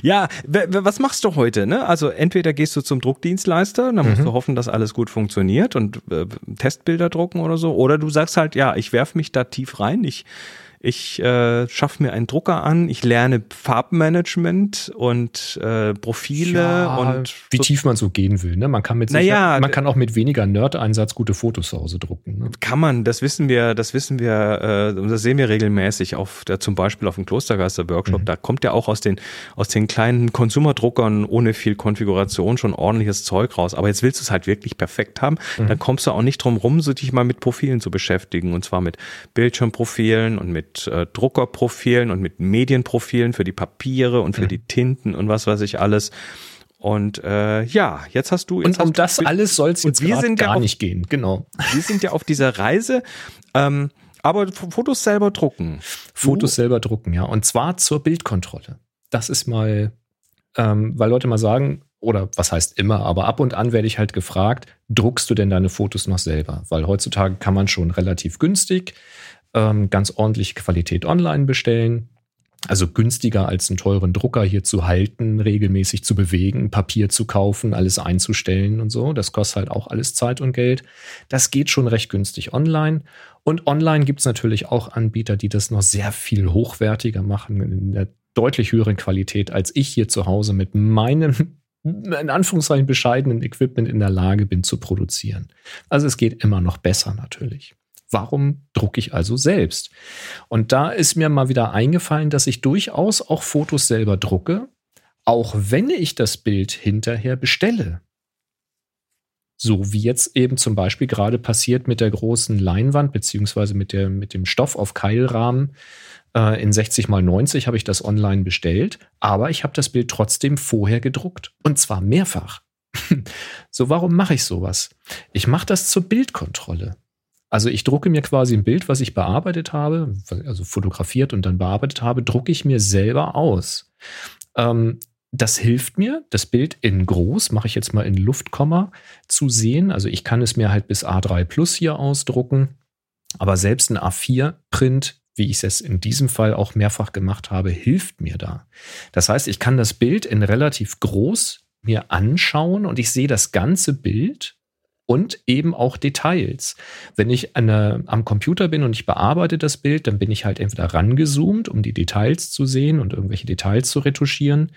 Ja, was machst du heute? Ne? Also entweder gehst du zum Druckdienstleister, dann musst mhm. du hoffen, dass alles gut funktioniert und äh, Testbilder drucken oder so, oder du sagst halt, ja, ich werfe mich da tief rein, ich Ich äh, schaffe mir einen Drucker an, ich lerne Farbmanagement und äh, Profile Ja, und wie so tief man so gehen will. Ne? Man kann mit Naja, man kann auch mit weniger Nerd-Einsatz gute Fotos zu Hause drucken. Ne? kann man, das wissen wir, das wissen wir, äh, und das sehen wir regelmäßig auf der, zum Beispiel auf dem Klostergeister-Workshop. Da kommt ja auch aus den, aus den kleinen Konsumerdruckern ohne viel Konfiguration schon ordentliches Zeug raus. Aber jetzt willst du es halt wirklich perfekt haben, dann kommst du auch nicht drum rum, so dich mal mit Profilen zu beschäftigen. Und zwar mit Bildschirmprofilen und mit äh, Druckerprofilen und mit Medienprofilen für die Papiere und für die Tinten und was weiß ich alles. Und äh, ja, jetzt hast du. Jetzt Und um hast du- das alles soll es jetzt wir sind ja gar auf- nicht gehen. Genau. wir sind ja auf dieser Reise, ähm, aber Fotos selber drucken. Fotos selber drucken, ja. Und zwar zur Bildkontrolle. Das ist mal, ähm, weil Leute mal sagen, oder was heißt immer, aber ab und an werde ich halt gefragt, druckst du denn deine Fotos noch selber? Weil heutzutage kann man schon relativ günstig ähm, ganz ordentliche Qualität online bestellen. Also günstiger als einen teuren Drucker hier zu halten, regelmäßig zu bewegen, Papier zu kaufen, alles einzustellen und so. Das kostet halt auch alles Zeit und Geld. Das geht schon recht günstig online. Und online gibt es natürlich auch Anbieter, die das noch sehr viel hochwertiger machen, in der deutlich höheren Qualität, als ich hier zu Hause mit meinem, in Anführungszeichen, bescheidenen Equipment in der Lage bin zu produzieren. Also es geht immer noch besser natürlich. Warum drucke ich also selbst? Und da ist mir mal wieder eingefallen, dass ich durchaus auch Fotos selber drucke, auch wenn ich das Bild hinterher bestelle. So wie jetzt eben zum Beispiel gerade passiert mit der großen Leinwand, beziehungsweise mit, der, mit dem Stoff auf Keilrahmen. Äh, in 60 mal 90 habe ich das online bestellt, aber ich habe das Bild trotzdem vorher gedruckt. Und zwar mehrfach. so, warum mache ich sowas? Ich mache das zur Bildkontrolle. Also ich drucke mir quasi ein Bild, was ich bearbeitet habe, also fotografiert und dann bearbeitet habe, drucke ich mir selber aus. Ähm, das hilft mir, das Bild in groß, mache ich jetzt mal in Luftkomma, zu sehen. Also ich kann es mir halt bis A3 Plus hier ausdrucken, aber selbst ein A4-Print, wie ich es in diesem Fall auch mehrfach gemacht habe, hilft mir da. Das heißt, ich kann das Bild in relativ groß mir anschauen und ich sehe das ganze Bild und eben auch Details. Wenn ich eine, am Computer bin und ich bearbeite das Bild, dann bin ich halt entweder rangezoomt, um die Details zu sehen und irgendwelche Details zu retuschieren.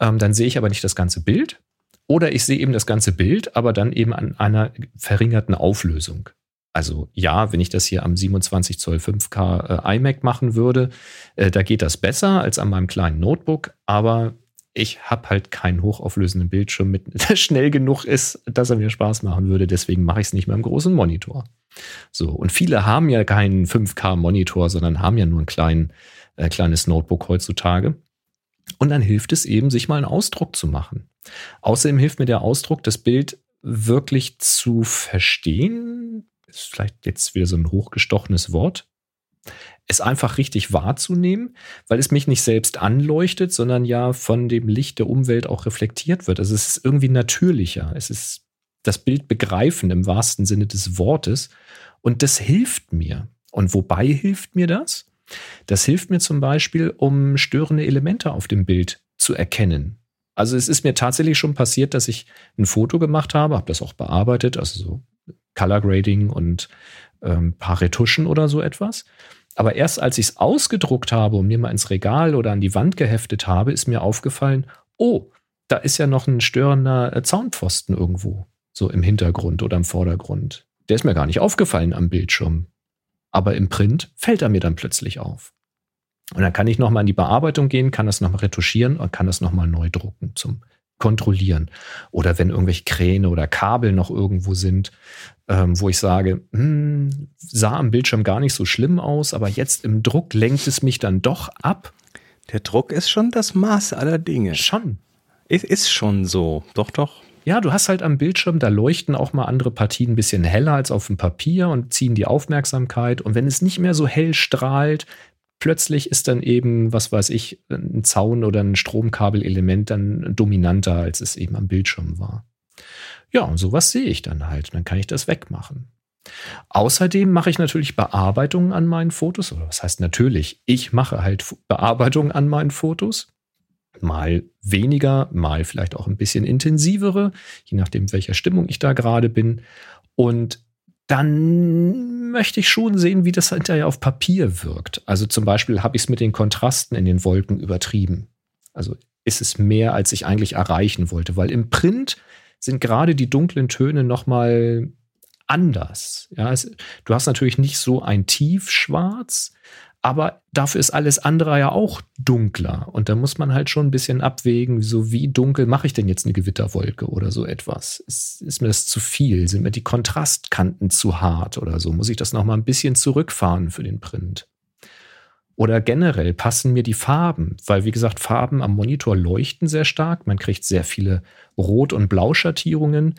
Ähm, dann sehe ich aber nicht das ganze Bild. Oder ich sehe eben das ganze Bild, aber dann eben an einer verringerten Auflösung. Also ja, wenn ich das hier am 27 Zoll 5K äh, iMac machen würde, äh, da geht das besser als an meinem kleinen Notebook, aber ich habe halt keinen hochauflösenden Bildschirm, mit, der schnell genug ist, dass er mir Spaß machen würde. Deswegen mache ich es nicht mehr im großen Monitor. So, und viele haben ja keinen 5K-Monitor, sondern haben ja nur ein klein, äh, kleines Notebook heutzutage. Und dann hilft es eben, sich mal einen Ausdruck zu machen. Außerdem hilft mir der Ausdruck, das Bild wirklich zu verstehen. Ist vielleicht jetzt wieder so ein hochgestochenes Wort. Es einfach richtig wahrzunehmen, weil es mich nicht selbst anleuchtet, sondern ja von dem Licht der Umwelt auch reflektiert wird. Also es ist irgendwie natürlicher. Es ist das Bild begreifen im wahrsten Sinne des Wortes. Und das hilft mir. Und wobei hilft mir das? Das hilft mir zum Beispiel, um störende Elemente auf dem Bild zu erkennen. Also es ist mir tatsächlich schon passiert, dass ich ein Foto gemacht habe, habe das auch bearbeitet, also so Color Grading und ähm, paar Retuschen oder so etwas. Aber erst als ich es ausgedruckt habe und mir mal ins Regal oder an die Wand geheftet habe, ist mir aufgefallen, oh, da ist ja noch ein störender äh, Zaunpfosten irgendwo, so im Hintergrund oder im Vordergrund. Der ist mir gar nicht aufgefallen am Bildschirm. Aber im Print fällt er mir dann plötzlich auf. Und dann kann ich nochmal in die Bearbeitung gehen, kann das nochmal retuschieren und kann das nochmal neu drucken zum Kontrollieren. Oder wenn irgendwelche Kräne oder Kabel noch irgendwo sind, ähm, wo ich sage, hm, sah am Bildschirm gar nicht so schlimm aus, aber jetzt im Druck lenkt es mich dann doch ab. Der Druck ist schon das Maß aller Dinge. Schon. Es ist schon so. Doch, doch. Ja, du hast halt am Bildschirm, da leuchten auch mal andere Partien ein bisschen heller als auf dem Papier und ziehen die Aufmerksamkeit. Und wenn es nicht mehr so hell strahlt, plötzlich ist dann eben, was weiß ich, ein Zaun oder ein Stromkabelelement dann dominanter, als es eben am Bildschirm war. Ja, und sowas sehe ich dann halt. Dann kann ich das wegmachen. Außerdem mache ich natürlich Bearbeitungen an meinen Fotos. Oder was heißt natürlich? Ich mache halt Bearbeitungen an meinen Fotos. Mal weniger, mal vielleicht auch ein bisschen intensivere, je nachdem, welcher Stimmung ich da gerade bin. Und dann möchte ich schon sehen, wie das hinterher auf Papier wirkt. Also zum Beispiel habe ich es mit den Kontrasten in den Wolken übertrieben. Also ist es mehr, als ich eigentlich erreichen wollte, weil im Print sind gerade die dunklen Töne noch mal anders. Ja, es, du hast natürlich nicht so ein Tiefschwarz, aber dafür ist alles andere ja auch dunkler. Und da muss man halt schon ein bisschen abwägen, so wie dunkel mache ich denn jetzt eine Gewitterwolke oder so etwas? Ist, ist mir das zu viel? Sind mir die Kontrastkanten zu hart oder so? Muss ich das noch mal ein bisschen zurückfahren für den Print? Oder generell passen mir die Farben, weil wie gesagt, Farben am Monitor leuchten sehr stark. Man kriegt sehr viele Rot- und Blauschattierungen.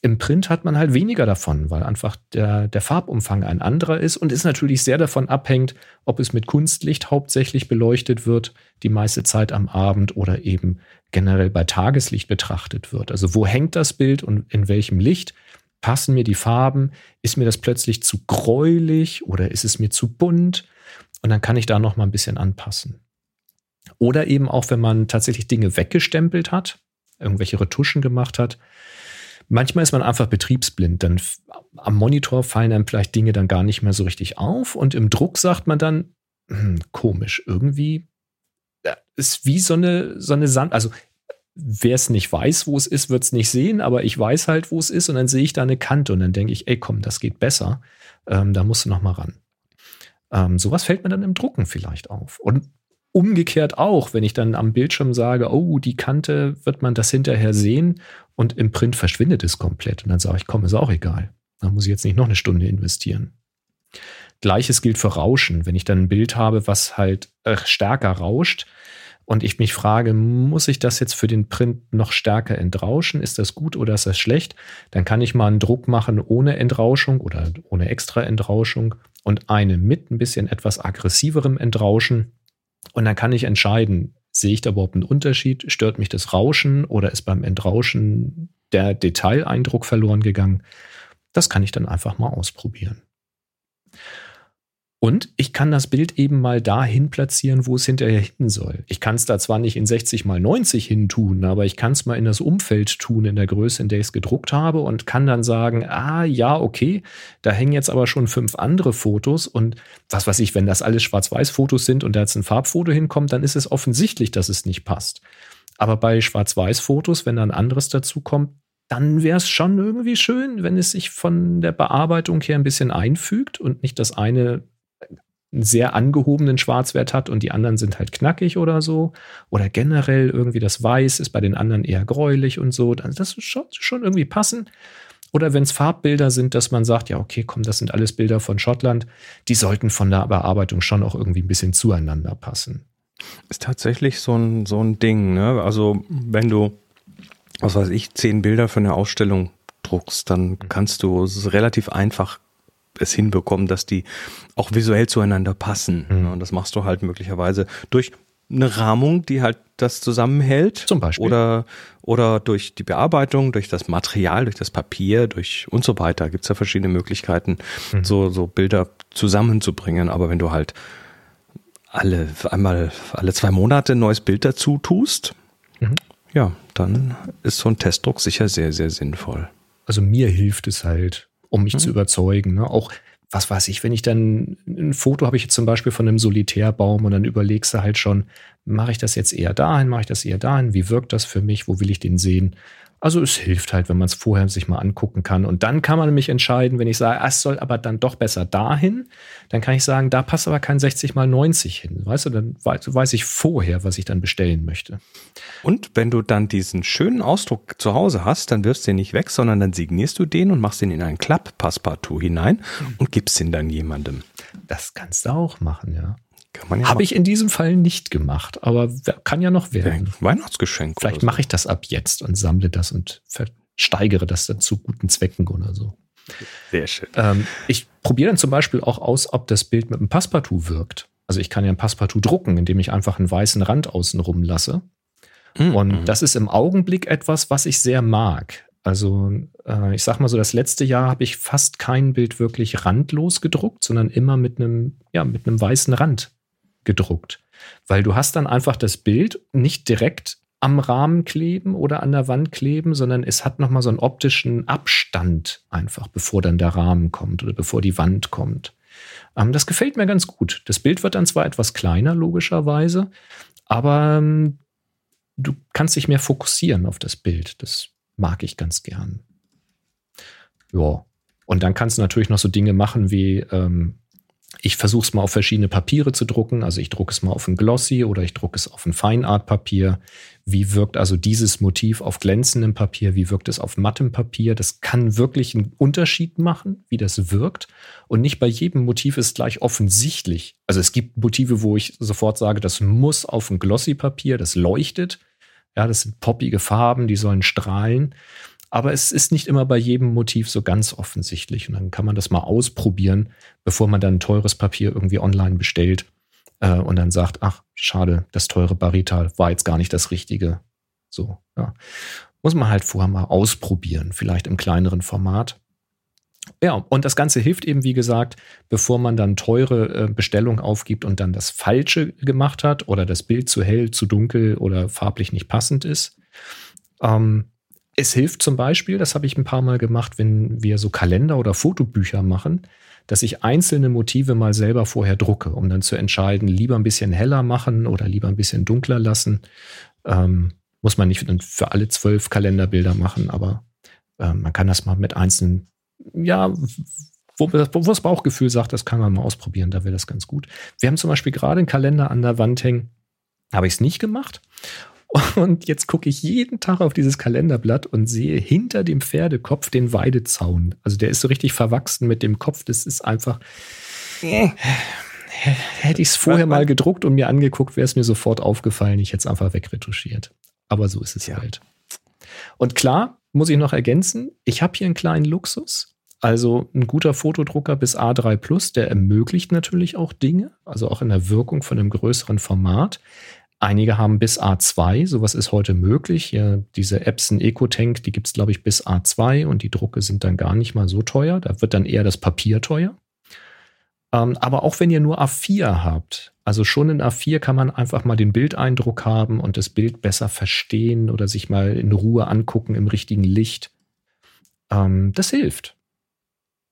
Im Print hat man halt weniger davon, weil einfach der, der Farbumfang ein anderer ist und ist natürlich sehr davon abhängt, ob es mit Kunstlicht hauptsächlich beleuchtet wird, die meiste Zeit am Abend oder eben generell bei Tageslicht betrachtet wird. Also wo hängt das Bild und in welchem Licht? Passen mir die Farben? Ist mir das plötzlich zu gräulich oder ist es mir zu bunt? Und dann kann ich da noch mal ein bisschen anpassen. Oder eben auch, wenn man tatsächlich Dinge weggestempelt hat, irgendwelche Retuschen gemacht hat, Manchmal ist man einfach betriebsblind. Dann am Monitor fallen einem vielleicht Dinge dann gar nicht mehr so richtig auf. Und im Druck sagt man dann, hm, komisch, irgendwie ist wie so eine, so eine Sand. Also wer es nicht weiß, wo es ist, wird es nicht sehen, aber ich weiß halt, wo es ist und dann sehe ich da eine Kante und dann denke ich, ey, komm, das geht besser. Ähm, da musst du noch mal ran. Ähm, sowas fällt mir dann im Drucken vielleicht auf. Und umgekehrt auch, wenn ich dann am Bildschirm sage, oh, die Kante, wird man das hinterher sehen und im Print verschwindet es komplett. Und dann sage ich, komm, ist auch egal. Da muss ich jetzt nicht noch eine Stunde investieren. Gleiches gilt für Rauschen. Wenn ich dann ein Bild habe, was halt äh, stärker rauscht und ich mich frage, muss ich das jetzt für den Print noch stärker entrauschen? Ist das gut oder ist das schlecht? Dann kann ich mal einen Druck machen ohne Entrauschung oder ohne extra Entrauschung und eine mit ein bisschen etwas aggressiverem Entrauschen. Und dann kann ich entscheiden, Sehe ich da überhaupt einen Unterschied? Stört mich das Rauschen oder ist beim Entrauschen der Detaileindruck verloren gegangen? Das kann ich dann einfach mal ausprobieren. Und ich kann das Bild eben mal dahin platzieren, wo es hinterher hin soll. Ich kann es da zwar nicht in 60 mal 90 hin tun, aber ich kann es mal in das Umfeld tun, in der Größe, in der ich es gedruckt habe und kann dann sagen, ah ja, okay, da hängen jetzt aber schon fünf andere Fotos und was weiß ich, wenn das alles Schwarz-Weiß-Fotos sind und da jetzt ein Farbfoto hinkommt, dann ist es offensichtlich, dass es nicht passt. Aber bei Schwarz-Weiß-Fotos, wenn da ein anderes dazu kommt, dann wäre es schon irgendwie schön, wenn es sich von der Bearbeitung her ein bisschen einfügt und nicht das eine einen sehr angehobenen Schwarzwert hat und die anderen sind halt knackig oder so. Oder generell irgendwie das Weiß ist bei den anderen eher gräulich und so. Also das schon, schon irgendwie passen. Oder wenn es Farbbilder sind, dass man sagt, ja, okay, komm, das sind alles Bilder von Schottland, die sollten von der Bearbeitung schon auch irgendwie ein bisschen zueinander passen. Ist tatsächlich so ein, so ein Ding, ne? Also, wenn du, was weiß ich, zehn Bilder für eine Ausstellung druckst, dann mhm. kannst du es relativ einfach es hinbekommen, dass die auch visuell zueinander passen. Mhm. Und das machst du halt möglicherweise durch eine Rahmung, die halt das zusammenhält. Zum Beispiel. Oder, oder durch die Bearbeitung, durch das Material, durch das Papier, durch und so weiter. Gibt es ja verschiedene Möglichkeiten, mhm. so, so Bilder zusammenzubringen. Aber wenn du halt alle, einmal alle zwei Monate ein neues Bild dazu tust, mhm. ja, dann ist so ein Testdruck sicher sehr, sehr sinnvoll. Also mir hilft es halt, um mich mhm. zu überzeugen. Ne? Auch, was weiß ich, wenn ich dann ein Foto habe ich jetzt zum Beispiel von einem Solitärbaum und dann überlegst du halt schon, mache ich das jetzt eher dahin, mache ich das eher dahin, wie wirkt das für mich, wo will ich den sehen? Also es hilft halt, wenn man es vorher sich mal angucken kann. Und dann kann man nämlich entscheiden, wenn ich sage, ah, es soll aber dann doch besser dahin, dann kann ich sagen, da passt aber kein 60 mal 90 hin. Weißt du, dann weiß ich vorher, was ich dann bestellen möchte. Und wenn du dann diesen schönen Ausdruck zu Hause hast, dann wirfst du ihn nicht weg, sondern dann signierst du den und machst ihn in ein Klapp-Passepartout hinein und gibst ihn dann jemandem. Das kannst du auch machen, ja. Ja Habe ich in diesem Fall nicht gemacht, aber kann ja noch werden. Weihnachtsgeschenk. Vielleicht so. mache ich das ab jetzt und sammle das und versteigere das dann zu guten Zwecken oder so. Sehr schön. Ähm, ich probiere dann zum Beispiel auch aus, ob das Bild mit einem Passepartout wirkt. Also ich kann ja ein Passepartout drucken, indem ich einfach einen weißen Rand außen rum lasse. Mhm. Und das ist im Augenblick etwas, was ich sehr mag. Also äh, ich sag mal so, das letzte Jahr habe ich fast kein Bild wirklich randlos gedruckt, sondern immer mit einem, ja, mit einem weißen Rand gedruckt. Weil du hast dann einfach das Bild nicht direkt am Rahmen kleben oder an der Wand kleben, sondern es hat nochmal so einen optischen Abstand einfach, bevor dann der Rahmen kommt oder bevor die Wand kommt. Ähm, das gefällt mir ganz gut. Das Bild wird dann zwar etwas kleiner, logischerweise, aber ähm, du kannst dich mehr fokussieren auf das Bild. Das mag ich ganz gern. Ja. Und dann kannst du natürlich noch so Dinge machen wie ähm, ich versuche es mal auf verschiedene Papiere zu drucken. Also ich drucke es mal auf ein Glossy oder ich drucke es auf ein Feinart-Papier. Wie wirkt also dieses Motiv auf glänzendem Papier? Wie wirkt es auf mattem Papier? Das kann wirklich einen Unterschied machen, wie das wirkt. Und nicht bei jedem Motiv ist gleich offensichtlich. Also es gibt Motive, wo ich sofort sage, das muss auf ein Glossy-Papier, das leuchtet. Ja, das sind poppige Farben, die sollen strahlen. Aber es ist nicht immer bei jedem Motiv so ganz offensichtlich. Und dann kann man das mal ausprobieren, bevor man dann teures Papier irgendwie online bestellt äh, und dann sagt, ach, schade, das teure Barital war jetzt gar nicht das Richtige. So, ja. Muss man halt vorher mal ausprobieren, vielleicht im kleineren Format. Ja, und das Ganze hilft eben, wie gesagt, bevor man dann teure äh, Bestellung aufgibt und dann das Falsche gemacht hat oder das Bild zu hell, zu dunkel oder farblich nicht passend ist. Ähm, es hilft zum Beispiel, das habe ich ein paar Mal gemacht, wenn wir so Kalender oder Fotobücher machen, dass ich einzelne Motive mal selber vorher drucke, um dann zu entscheiden, lieber ein bisschen heller machen oder lieber ein bisschen dunkler lassen. Ähm, muss man nicht für alle zwölf Kalenderbilder machen, aber äh, man kann das mal mit einzelnen, ja, wo, wo das Bauchgefühl sagt, das kann man mal ausprobieren, da wäre das ganz gut. Wir haben zum Beispiel gerade einen Kalender an der Wand hängen, habe ich es nicht gemacht. Und jetzt gucke ich jeden Tag auf dieses Kalenderblatt und sehe hinter dem Pferdekopf den Weidezaun. Also der ist so richtig verwachsen mit dem Kopf. Das ist einfach. Äh, hätte ich es vorher mal gedruckt und mir angeguckt, wäre es mir sofort aufgefallen. Ich hätte es einfach wegretuschiert. Aber so ist es ja. halt. Und klar, muss ich noch ergänzen, ich habe hier einen kleinen Luxus. Also ein guter Fotodrucker bis A3 Plus, der ermöglicht natürlich auch Dinge, also auch in der Wirkung von einem größeren Format. Einige haben bis A2, sowas ist heute möglich. Ja, diese Epson EcoTank, die gibt es, glaube ich, bis A2 und die Drucke sind dann gar nicht mal so teuer. Da wird dann eher das Papier teuer. Ähm, aber auch wenn ihr nur A4 habt, also schon in A4 kann man einfach mal den Bildeindruck haben und das Bild besser verstehen oder sich mal in Ruhe angucken im richtigen Licht. Ähm, das hilft.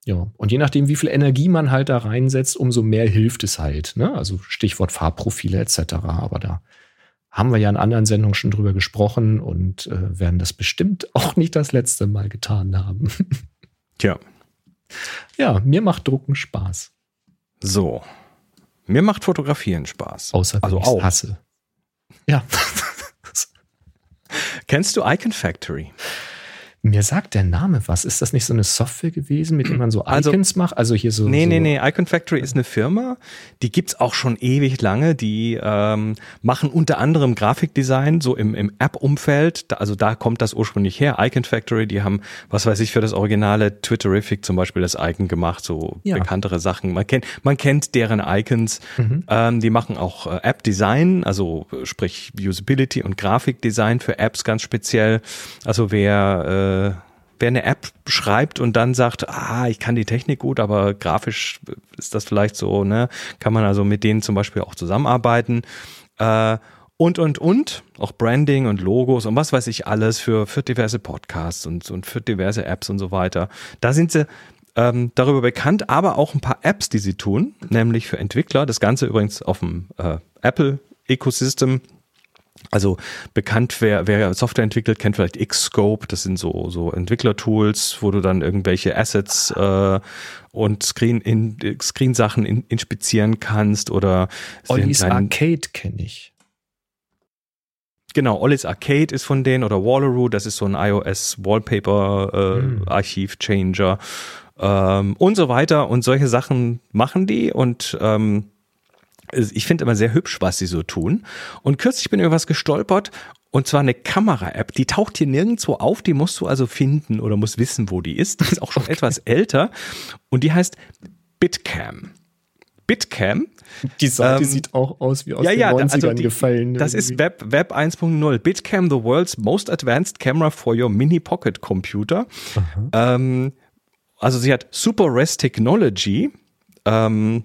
Ja, und je nachdem, wie viel Energie man halt da reinsetzt, umso mehr hilft es halt. Ne? Also Stichwort Farbprofile etc. Aber da haben wir ja in anderen Sendungen schon drüber gesprochen und äh, werden das bestimmt auch nicht das letzte Mal getan haben. Tja. Ja, mir macht Drucken Spaß. So. Mir macht Fotografieren Spaß. Außer also ich hasse. Ja. Kennst du Icon Factory? Mir sagt der Name was. Ist das nicht so eine Software gewesen, mit der man so also, Icons also, macht? Also hier so. Nee, so nee, nee. Icon Factory ist eine Firma, die gibt's auch schon ewig lange. Die ähm, machen unter anderem Grafikdesign, so im, im App-Umfeld. Also da kommt das ursprünglich her. Icon Factory, die haben, was weiß ich, für das originale Twitterific zum Beispiel das Icon gemacht, so ja. bekanntere Sachen. Man kennt, man kennt deren Icons. Mhm. Ähm, die machen auch äh, App-Design, also sprich Usability und Grafikdesign für Apps ganz speziell. Also wer äh, äh, wer eine App schreibt und dann sagt, ah, ich kann die Technik gut, aber grafisch ist das vielleicht so, ne, kann man also mit denen zum Beispiel auch zusammenarbeiten. Äh, und, und, und, auch Branding und Logos und was weiß ich alles für, für diverse Podcasts und, und für diverse Apps und so weiter. Da sind sie ähm, darüber bekannt, aber auch ein paar Apps, die sie tun, nämlich für Entwickler. Das Ganze übrigens auf dem äh, Apple Ecosystem also bekannt, wer, wer Software entwickelt, kennt vielleicht Xscope. Das sind so, so Entwicklertools, wo du dann irgendwelche Assets äh, und Screen in, Screen-Sachen in, inspizieren kannst oder Ollis Arcade kenne ich. Genau, Ollis Arcade ist von denen oder Wallaroo, das ist so ein iOS Wallpaper äh, hm. Archiv Changer ähm, und so weiter und solche Sachen machen die und ähm, ich finde immer sehr hübsch, was sie so tun. Und kürzlich bin ich über was gestolpert und zwar eine Kamera-App, die taucht hier nirgendwo auf, die musst du also finden oder musst wissen, wo die ist. Die ist auch schon okay. etwas älter und die heißt Bitcam. Bitcam. Die Seite ähm, sieht auch aus wie aus ja, den ja, 90ern also die, gefallen. Das irgendwie. ist Web, Web 1.0. Bitcam, the world's most advanced camera for your mini pocket computer. Ähm, also sie hat Super Res Technology. Ähm,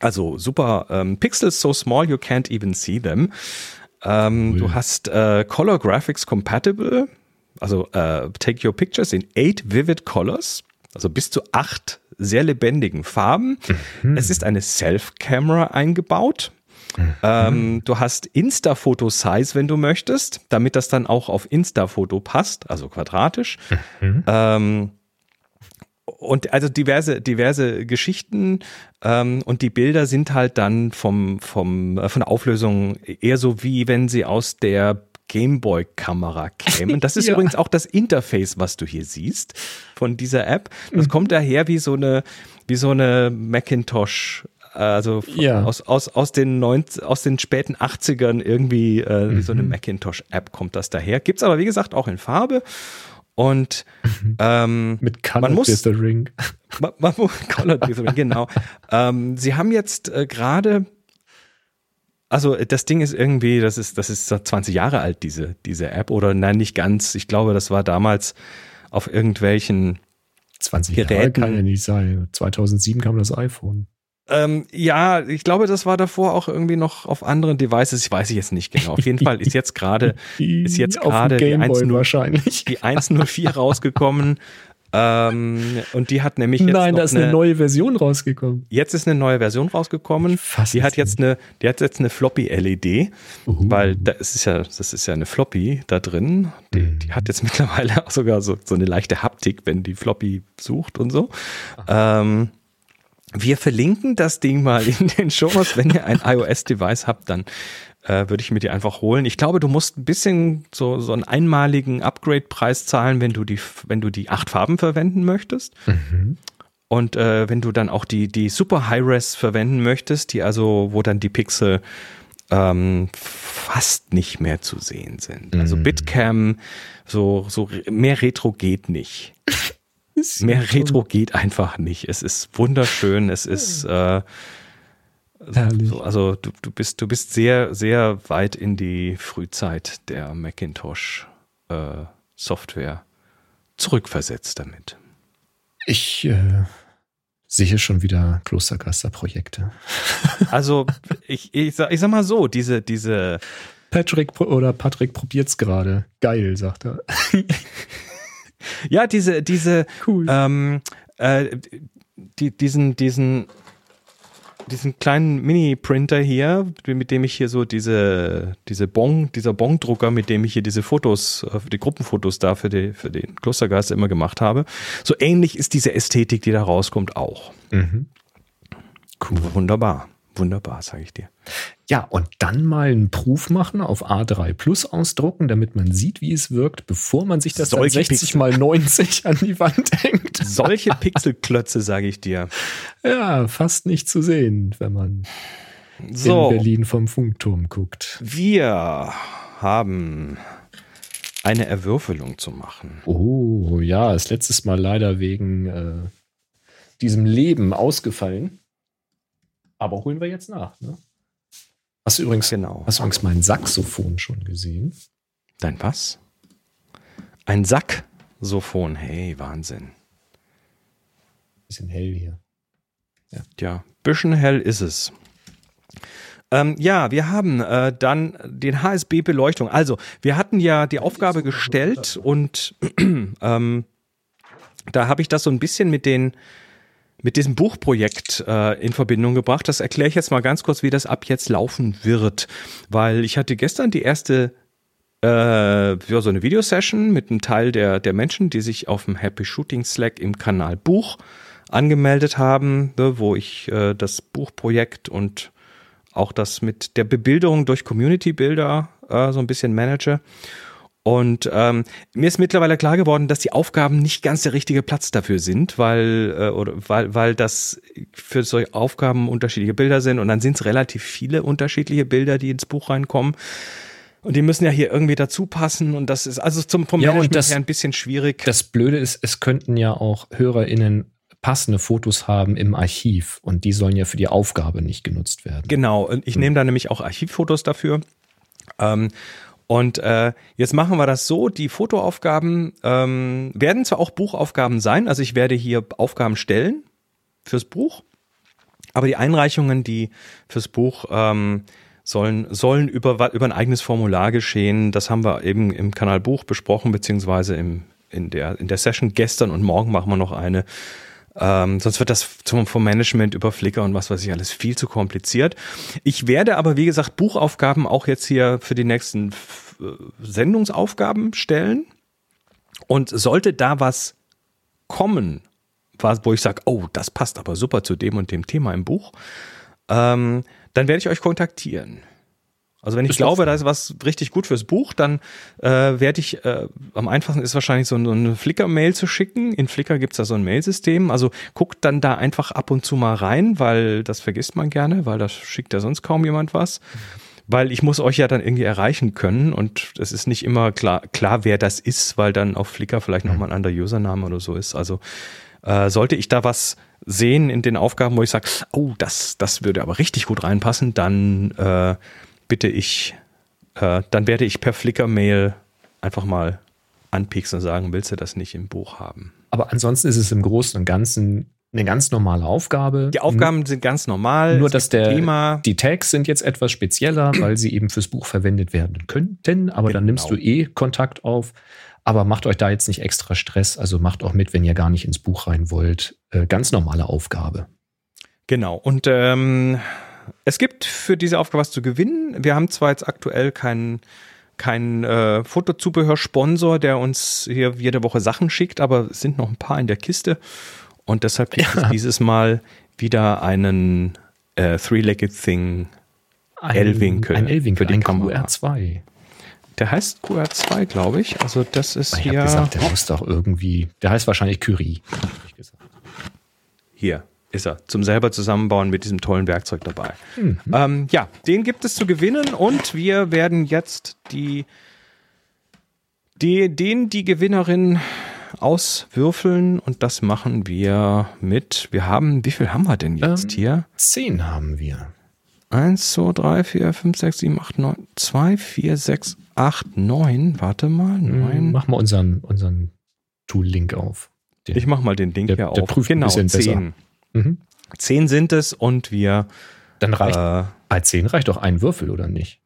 also super ähm, Pixels so small you can't even see them. Ähm, Cool. Du hast äh, Color Graphics Compatible, also äh, Take Your Pictures in eight vivid colors, also bis zu acht sehr lebendigen Farben. Es ist eine Self-Camera eingebaut. Ähm, du hast Insta-Foto-Size, wenn du möchtest, damit das dann auch auf Insta-Foto passt, also quadratisch. Ähm, und also diverse, diverse Geschichten ähm, und die Bilder sind halt dann vom, vom, äh, von der Auflösung eher so wie wenn sie aus der Gameboy-Kamera kämen. Das ist Ja. übrigens auch das Interface, was du hier siehst von dieser App. Das kommt daher wie so eine, wie so eine Macintosh, also von- Ja. aus, aus, aus, den 90, aus den späten 80ern irgendwie äh, wie so eine Macintosh-App kommt das daher. Gibt's aber wie gesagt auch in Farbe. Und ähm, Mit Color man muss, Dithering. man, man muss Color Dithering, genau. ähm, sie haben jetzt äh, gerade, also das Ding ist irgendwie, das ist, das ist 20 Jahre alt, diese, diese App, oder nein, nicht ganz. Ich glaube, das war damals auf irgendwelchen 20 Jahre Geräten. kann ja nicht sein. 2007 kam das iPhone. Ähm, ja, ich glaube, das war davor auch irgendwie noch auf anderen Devices. Ich weiß ich jetzt nicht genau. Auf jeden Fall ist jetzt gerade ist jetzt gerade die Gameboy 1.0 wahrscheinlich. die 104 rausgekommen. Ähm, und die hat nämlich jetzt Nein, da ist eine, neue Version rausgekommen. Jetzt ist eine neue Version rausgekommen. Fass Die es hat jetzt eine, die hat jetzt eine Floppy LED, Uhu. weil da ist ja, das ist ja eine Floppy da drin. Die, die hat jetzt mittlerweile auch sogar so, so eine leichte Haptik, wenn die Floppy sucht und so. Ähm, wir verlinken das Ding mal in den Shownotes. Wenn ihr ein iOS-Device habt, dann äh, würde ich mir die einfach holen. Ich glaube, du musst ein bisschen so, so einen einmaligen Upgrade-Preis zahlen, wenn du die, wenn du die acht Farben verwenden möchtest. Und äh, wenn du dann auch die, die Super High-Res verwenden möchtest, die also, wo dann die Pixel ähm, fast nicht mehr zu sehen sind. Also Bitcam, so, so mehr Retro geht nicht. Mehr Retro geht einfach nicht. Es ist wunderschön, es ist äh, so, also du, du bist du bist sehr sehr weit in die Frühzeit der Macintosh äh, Software zurückversetzt damit. Ich äh, sehe schon wieder Klostergaster-Projekte. Also ich, ich, sag, ich sag mal so, diese diese Patrick oder Patrick probiert's gerade. Geil, sagt er. ja diese diese Cool. ähm, äh, die, diesen diesen diesen kleinen Mini-Printer hier, mit dem ich hier so diese, diese Bon, dieser Bon-Drucker, mit dem ich hier diese Fotos, äh, die Gruppenfotos da für, die, für den Klostergeist immer gemacht habe. So ähnlich ist diese Ästhetik, die da rauskommt, auch. Mhm. Cool. Wunderbar. Wunderbar, sage ich dir. Ja, und dann mal einen Proof machen, auf A3 Plus ausdrucken, damit man sieht, wie es wirkt, bevor man sich das dann Solche 60 Pixel. mal 90 an die Wand hängt. Solche Pixelklötze, sage ich dir. Ja, fast nicht zu sehen, wenn man So, in Berlin vom Funkturm guckt. wir haben eine Erwürfelung zu machen. Oh, ja, ist letztes Mal leider wegen äh, diesem Leben ausgefallen. Aber holen wir jetzt nach, ne? Hast du übrigens, Genau. hast du übrigens mein Saxophon schon gesehen? Dein was? Ein Sacksophon. Hey, Wahnsinn. Bisschen hell hier. Ja, bisschen hell ist es. Ähm, ja, wir haben äh, dann den HSB-Beleuchtung. Also, wir hatten ja die Aufgabe gestellt und ähm, da habe ich das so ein bisschen mit den mit diesem Buchprojekt äh, in Verbindung gebracht. Das erkläre ich jetzt mal ganz kurz, wie das ab jetzt laufen wird, weil ich hatte gestern die erste äh, ja, so eine Videosession mit einem Teil der, der Menschen, die sich auf dem Happy Shooting Slack im Kanal Buch angemeldet haben, ne, wo ich äh, das Buchprojekt und auch das mit der Bebilderung durch Community-Bilder äh, so ein bisschen manage. Und ähm, mir ist mittlerweile klar geworden, dass die Aufgaben nicht ganz der richtige Platz dafür sind, weil, äh, oder, weil, weil das für solche Aufgaben unterschiedliche Bilder sind und dann sind es relativ viele unterschiedliche Bilder, die ins Buch reinkommen. Und die müssen ja hier irgendwie dazu passen und das ist also zum vom Ja, und Management das- her ein bisschen schwierig. Das Blöde ist, es könnten ja auch HörerInnen passende Fotos haben im Archiv und die sollen ja für die Aufgabe nicht genutzt werden. Genau, und ich nehme da nämlich auch Archivfotos dafür. Ähm, und äh, jetzt machen wir das so, die Fotoaufgaben ähm, werden zwar auch Buchaufgaben sein, also ich werde hier Aufgaben stellen fürs Buch, aber die Einreichungen, die fürs Buch ähm, sollen, sollen über, über ein eigenes Formular geschehen. Das haben wir eben im Kanal Buch besprochen, beziehungsweise im, in, der, in der Session gestern und morgen machen wir noch eine. Ähm, sonst wird das zum, vom Management über Flickr und was weiß ich alles viel zu kompliziert. Ich werde aber, wie gesagt, Buchaufgaben auch jetzt hier für die nächsten äh, Sendungsaufgaben stellen. Und sollte da was kommen, wo ich sage, oh, das passt aber super zu dem und dem Thema im Buch, ähm, dann werde ich euch kontaktieren. Also wenn ich glaube, da ist was richtig gut fürs Buch, dann äh, werde ich, äh, am einfachsten ist wahrscheinlich so, eine Flickr-Mail zu schicken. In Flickr gibt's da so ein Mailsystem. Also guckt dann da einfach ab und zu mal rein, weil das vergisst man gerne, weil da schickt ja sonst kaum jemand was. Weil ich muss euch ja dann irgendwie erreichen können und es ist nicht immer klar, klar, wer das ist, weil dann auf Flickr vielleicht nochmal ein anderer Username oder so ist. Also äh, sollte ich da was sehen in den Aufgaben, wo ich sage, oh, das, das würde aber richtig gut reinpassen, dann äh, bitte ich, äh, dann werde ich per Flickr-Mail einfach mal anpieksen und sagen, willst du das nicht im Buch haben? Aber ansonsten ist es im Großen und Ganzen eine ganz normale Aufgabe. Die Aufgaben sind ganz normal. Nur, dass der, Thema. die Tags sind jetzt etwas spezieller, weil sie eben fürs Buch verwendet werden könnten. Aber genau. dann nimmst du eh Kontakt auf. Aber macht euch da jetzt nicht extra Stress. Also macht auch mit, wenn ihr gar nicht ins Buch rein wollt. Äh, ganz normale Aufgabe. Genau. Und ähm, es gibt für diese Aufgabe was zu gewinnen. Wir haben zwar jetzt aktuell keinen kein äh, Fotozubehörsponsor, der uns hier jede Woche Sachen schickt, aber es sind noch ein paar in der Kiste. Und deshalb gibt ja. es dieses Mal wieder einen äh, Three-Legged Thing L-Winkel. Ein L-Winkel, ein QR2. Der heißt QR2, glaube ich. Also das ist ich hier. gesagt, der muss doch irgendwie. Der heißt wahrscheinlich Curie. Hier ist er. Zum selber zusammenbauen mit diesem tollen Werkzeug dabei. Mhm. Ähm, ja, den gibt es zu gewinnen und wir werden jetzt die, die den die Gewinnerin auswürfeln und das machen wir mit. Wir haben, wie viel haben wir denn jetzt ähm, hier? Zehn haben wir. 1, 2, 3, 4, 5, 6, 7, 8, 9, 2, 4, 6, 8, 9. Warte mal, 9. Hm, mach mal unseren, unseren Tool-Link auf. Den, ich mach mal den Link der, hier der auf. Prüft genau, 10. Mhm. 10 sind es und wir. Dann reicht. Äh, bei 10 reicht doch ein Würfel, oder nicht?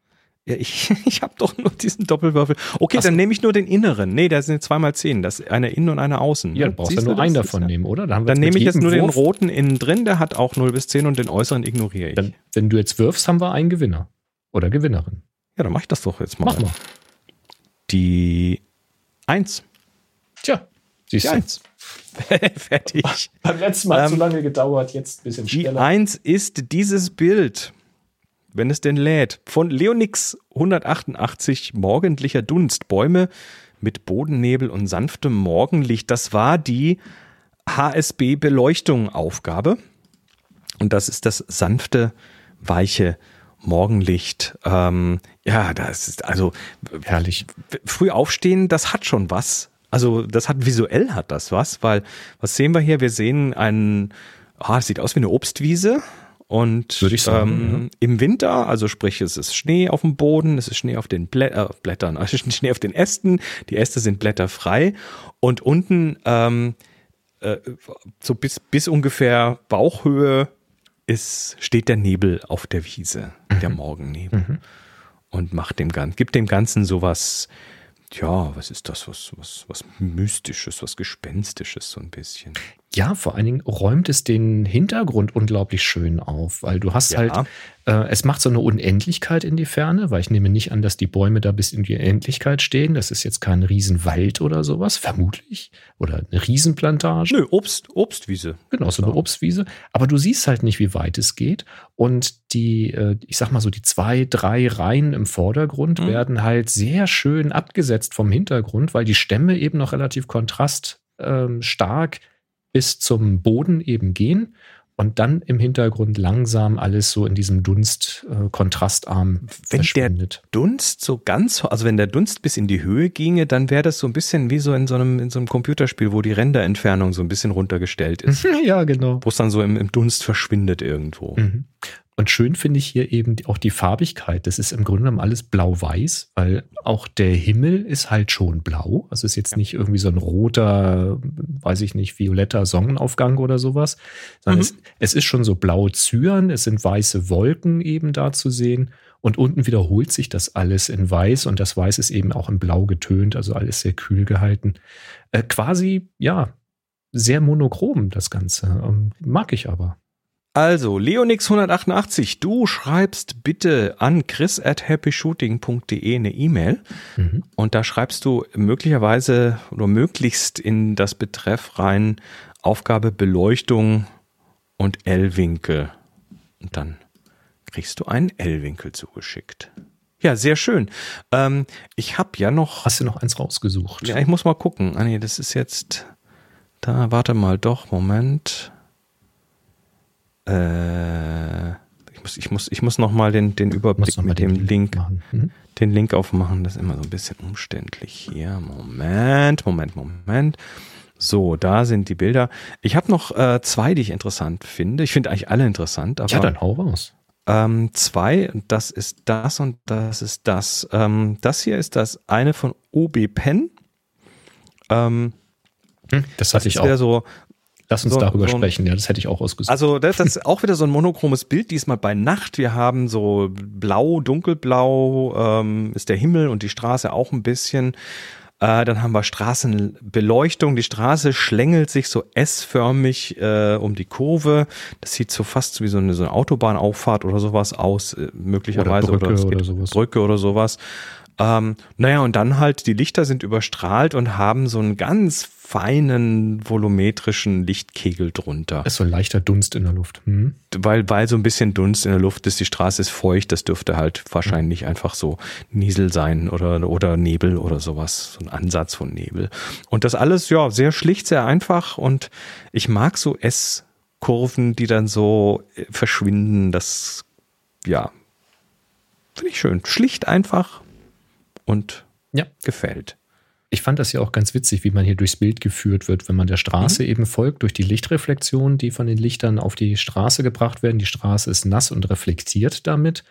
Ja, ich, ich habe doch nur diesen Doppelwürfel. Okay, Ach dann nehme ich nur den inneren. Nee, da sind zweimal zehn. Das ist eine innen und eine außen. Ja, du brauchst ja nur einen davon nehmen, oder? Dann, dann nehme ich jetzt nur Wurf. den roten innen drin, der hat auch 0 bis 10 und den äußeren ignoriere ich. Dann, wenn du jetzt wirfst, haben wir einen Gewinner. Oder Gewinnerin. Ja, dann mach ich das doch jetzt mal. Mach mal. Die 1. Tja, siehst die 1. Fertig. Beim letzten Mal ähm, zu lange gedauert, jetzt ein bisschen schneller. Die 1 ist dieses Bild wenn es denn lädt. Von Leonix 188 Morgendlicher Dunst. Bäume mit Bodennebel und sanftem Morgenlicht. Das war die HSB-Beleuchtung-Aufgabe. Und das ist das sanfte, weiche Morgenlicht. Ähm, ja, das ist also herrlich. Früh aufstehen, das hat schon was. Also das hat visuell hat das was, weil was sehen wir hier? Wir sehen einen, ah, es sieht aus wie eine Obstwiese und Würde ich sagen, ähm, ja. im Winter, also sprich, es ist Schnee auf dem Boden, es ist Schnee auf den Blä äh, Blättern, also Schnee auf den Ästen, die Äste sind blätterfrei und unten ähm, äh, so bis, bis ungefähr Bauchhöhe ist, steht der Nebel auf der Wiese, mhm. der Morgennebel. Mhm. Und macht dem Ganzen, gibt dem Ganzen sowas, ja, was ist das, was, was, was Mystisches, was Gespenstisches so ein bisschen. Ja, vor allen Dingen räumt es den Hintergrund unglaublich schön auf, weil du hast ja. halt, äh, es macht so eine Unendlichkeit in die Ferne, weil ich nehme nicht an, dass die Bäume da bis in die Endlichkeit stehen. Das ist jetzt kein Riesenwald oder sowas, vermutlich. Oder eine Riesenplantage. Nö, Obst, Obstwiese. Genau, so eine Obstwiese. Aber du siehst halt nicht, wie weit es geht. Und die, äh, ich sag mal so, die zwei, drei Reihen im Vordergrund mhm. werden halt sehr schön abgesetzt vom Hintergrund, weil die Stämme eben noch relativ kontraststark ähm, bis zum Boden eben gehen und dann im Hintergrund langsam alles so in diesem Dunst äh, kontrastarm wenn verschwindet. der Dunst so ganz, also wenn der Dunst bis in die Höhe ginge, dann wäre das so ein bisschen wie so in so einem in so einem Computerspiel, wo die Renderentfernung so ein bisschen runtergestellt ist. ja, genau. Wo es dann so im, im, Dunst verschwindet irgendwo. Mhm. Und schön finde ich hier eben auch die Farbigkeit. Das ist im Grunde genommen alles blau-weiß, weil auch der Himmel ist halt schon blau. Also ist jetzt nicht irgendwie so ein roter, weiß ich nicht, violetter Sonnenaufgang oder sowas, sondern mhm. es, es ist schon so blaue Zyren, es sind weiße Wolken eben da zu sehen. Und unten wiederholt sich das alles in weiß und das Weiß ist eben auch in Blau getönt, also alles sehr kühl gehalten. Äh, quasi, ja, sehr monochrom das Ganze. Ähm, mag ich aber. Also, Leonix188, du schreibst bitte an chris at happyshooting.de eine E-Mail mhm. und da schreibst du möglicherweise oder möglichst in das Betreff rein Aufgabe Beleuchtung und L-Winkel. Und dann kriegst du einen L-Winkel zugeschickt. Ja, sehr schön. Ähm, ich habe ja noch. Hast du noch eins rausgesucht? Ja, ich muss mal gucken. Ah nee, das ist jetzt. Da, warte mal, doch, Moment. Äh, ich muss, ich muss, ich muss noch mal den, den Überblick mit dem Link, mhm. den Link aufmachen. Das ist immer so ein bisschen umständlich hier. Moment, Moment, Moment. So, da sind die Bilder. Ich habe noch äh, zwei, die ich interessant finde. Ich finde eigentlich alle interessant. Aber, ja, dann hau raus. Ähm, zwei, das ist das und das ist das. Ähm, das hier ist das eine von OB Pen. Ähm, hm, das hatte das ich auch. So, Lass uns so, darüber so sprechen, ja, das hätte ich auch ausgesucht. Also das, das ist auch wieder so ein monochromes Bild, diesmal bei Nacht. Wir haben so blau, dunkelblau ähm, ist der Himmel und die Straße auch ein bisschen. Äh, dann haben wir Straßenbeleuchtung. Die Straße schlängelt sich so S-förmig äh, um die Kurve. Das sieht so fast wie so eine, so eine Autobahnauffahrt oder sowas aus, äh, möglicherweise. Oder Brücke oder, oder sowas. Brücke oder sowas. Ähm, naja, und dann halt, die Lichter sind überstrahlt und haben so einen ganz feinen volumetrischen Lichtkegel drunter. ist so ein leichter Dunst in der Luft. Hm. Weil, weil so ein bisschen Dunst in der Luft ist, die Straße ist feucht, das dürfte halt wahrscheinlich hm. einfach so Niesel sein oder, oder Nebel oder sowas, so ein Ansatz von Nebel. Und das alles, ja, sehr schlicht, sehr einfach und ich mag so S-Kurven, die dann so äh, verschwinden, das, ja, finde ich schön. Schlicht einfach und ja. gefällt. Ich fand das ja auch ganz witzig, wie man hier durchs Bild geführt wird, wenn man der Straße mhm. eben folgt, durch die Lichtreflexionen, die von den Lichtern auf die Straße gebracht werden. Die Straße ist nass und reflektiert damit.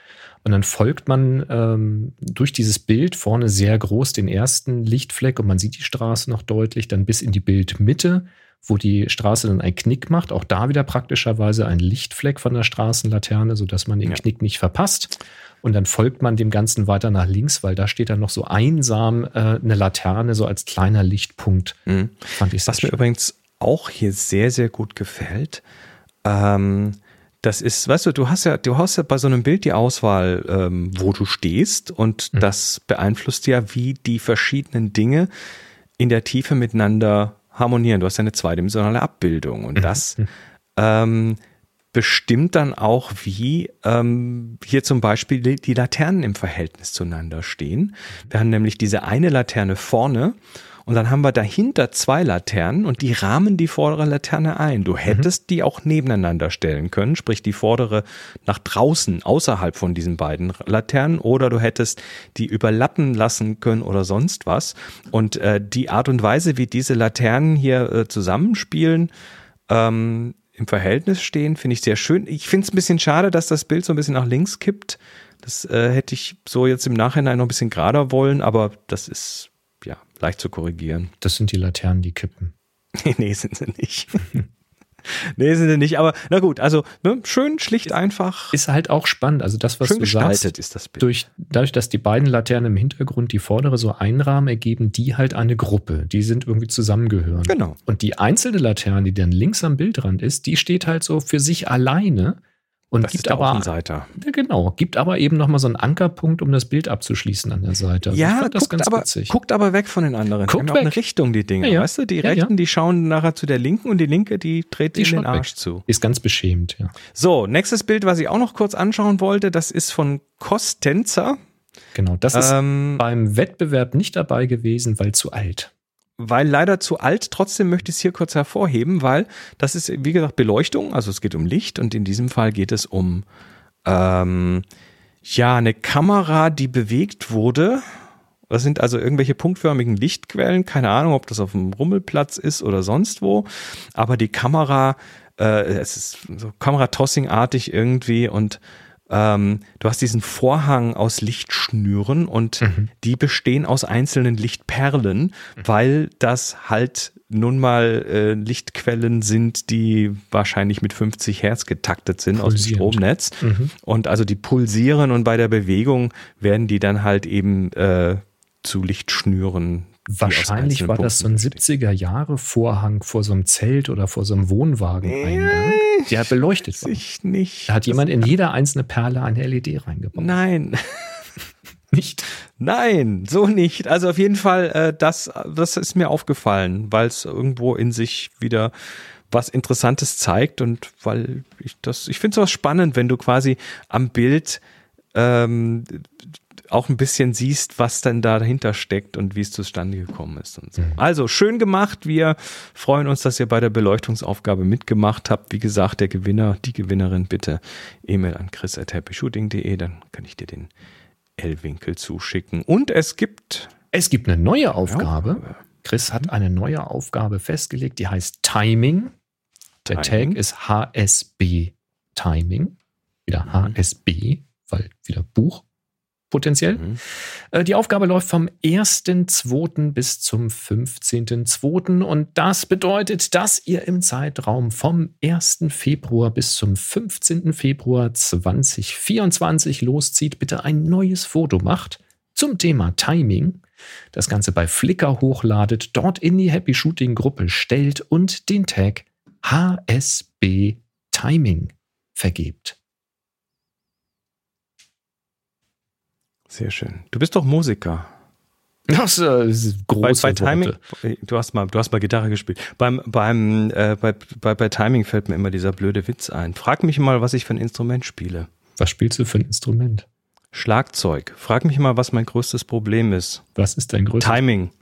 Und dann folgt man ähm, durch dieses Bild vorne sehr groß den ersten Lichtfleck und man sieht die Straße noch deutlich, dann bis in die Bildmitte, wo die Straße dann einen Knick macht. Auch da wieder praktischerweise ein Lichtfleck von der Straßenlaterne, sodass man den ja. Knick nicht verpasst. Und dann folgt man dem Ganzen weiter nach links, weil da steht dann noch so einsam äh, eine Laterne, so als kleiner Lichtpunkt. Mhm. Fand ich Was mir übrigens auch hier sehr, sehr gut gefällt, ähm, das ist, weißt du, du hast ja, du hast ja bei so einem Bild die Auswahl, ähm, wo du stehst und mhm. das beeinflusst ja, wie die verschiedenen Dinge in der Tiefe miteinander harmonieren. Du hast ja eine zweidimensionale Abbildung und mhm. das ähm, bestimmt dann auch, wie ähm, hier zum Beispiel die, die Laternen im Verhältnis zueinander stehen. Wir haben nämlich diese eine Laterne vorne und dann haben wir dahinter zwei Laternen und die rahmen die vordere Laterne ein. Du hättest mhm. die auch nebeneinander stellen können, sprich die vordere nach draußen, außerhalb von diesen beiden Laternen, oder du hättest die überlappen lassen können oder sonst was. Und äh, die Art und Weise, wie diese Laternen hier äh, zusammenspielen, ähm, im Verhältnis stehen, finde ich sehr schön. Ich finde es ein bisschen schade, dass das Bild so ein bisschen nach links kippt. Das äh, hätte ich so jetzt im Nachhinein noch ein bisschen gerader wollen, aber das ist ja leicht zu korrigieren. Das sind die Laternen, die kippen. nee, sind sie nicht. nee, sind sie nicht, aber na gut, also ne, schön, schlicht, einfach. Ist halt auch spannend. Also das, was schön du sagst, ist das Bild. Durch, dadurch, dass die beiden Laternen im Hintergrund die vordere so einrahmen, ergeben die halt eine Gruppe. Die sind irgendwie zusammengehören. Genau. Und die einzelne Laterne, die dann links am Bildrand ist, die steht halt so für sich alleine und das gibt ist aber. Ja, genau, gibt aber eben noch mal so einen Ankerpunkt, um das Bild abzuschließen an der Seite. Also ja, das guckt, aber, witzig. guckt aber weg von den anderen. Guckt die weg. eine Richtung, die Dinge. Ja, ja. Weißt du, die Rechten, die schauen nachher zu der Linken und die Linke, die dreht die in den Arsch weg. zu. Ist ganz beschämt, ja. So, nächstes Bild, was ich auch noch kurz anschauen wollte, das ist von Kostenzer. Genau, das ist ähm, beim Wettbewerb nicht dabei gewesen, weil zu alt weil leider zu alt. Trotzdem möchte ich es hier kurz hervorheben, weil das ist, wie gesagt, Beleuchtung. Also es geht um Licht und in diesem Fall geht es um ähm, ja, eine Kamera, die bewegt wurde. Das sind also irgendwelche punktförmigen Lichtquellen. Keine Ahnung, ob das auf dem Rummelplatz ist oder sonst wo. Aber die Kamera äh, es ist so Kameratossing-artig irgendwie und ähm, du hast diesen Vorhang aus Lichtschnüren und Mhm. die bestehen aus einzelnen Lichtperlen, weil das halt nun mal äh, Lichtquellen sind, die wahrscheinlich mit 50 Hertz getaktet sind aus dem Pulsierend. Stromnetz. Mhm. Und also die pulsieren und bei der Bewegung werden die dann halt eben äh, zu Lichtschnüren. Wahrscheinlich war das so ein Punkten bestehen. 70er Jahre Vorhang vor so einem Zelt oder vor so einem Wohnwageneingang, der beleuchtet war. Ich nicht. Da hat jemand in jede einzelne Perle eine LED reingebaut. Nein. Nicht? Nein, so nicht. Also auf jeden Fall, äh, das, das ist mir aufgefallen, weil es irgendwo in sich wieder was Interessantes zeigt und weil ich das, ich finde sowas spannend, wenn du quasi am Bild ähm, auch ein bisschen siehst, was denn da dahinter steckt und wie es zustande gekommen ist und so. Also schön gemacht. Wir freuen uns, dass ihr bei der Beleuchtungsaufgabe mitgemacht habt. Wie gesagt, der Gewinner, die Gewinnerin bitte E-Mail an chris@happyshooting.de, dann kann ich dir den L-Winkel zuschicken. Und es gibt Es gibt eine neue Aufgabe. Aufgabe. Chris hat eine neue Aufgabe festgelegt, die heißt Timing. Der Timing. Tag ist HSB Timing. Wieder HSB, weil wieder Buch potenziell. Mhm. Äh, Die Aufgabe läuft vom 1.2. bis zum 15.2. und das bedeutet, dass ihr im Zeitraum vom 1. Februar bis zum 15. Februar 2024 loszieht, bitte ein neues Foto macht zum Thema Timing, das Ganze bei Flickr hochladet, dort in die Happy Shooting Gruppe stellt und den Tag HSB Timing vergebt. Sehr schön. Du bist doch Musiker. Das äh, Bei, große bei Timing, Worte. du hast mal, du hast mal Gitarre gespielt. Beim, beim, äh, bei, bei, bei Timing fällt mir immer dieser blöde Witz ein. Frag mich mal, was ich für ein Instrument spiele. Was spielst du für ein Instrument? Schlagzeug. Frag mich mal, was mein größtes Problem ist. Was ist dein größtes Timing.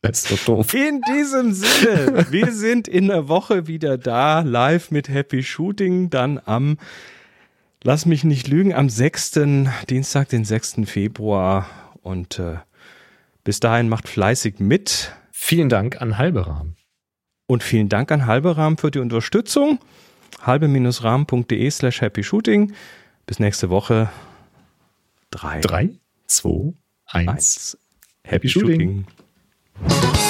Das ist so doof. In diesem Sinne, wir sind in der Woche wieder da, live mit Happy Shooting, dann am, lass mich nicht lügen, am 6., Dienstag, den 6. Februar. Und äh, bis dahin macht fleißig mit. Vielen Dank an Halberahm. Und vielen Dank an Halberahmen für die Unterstützung. halbe-rahmen.de slash happy shooting. Bis nächste Woche. Drei, Drei, zwei, eins. eins. Happy Shooting. Shooting.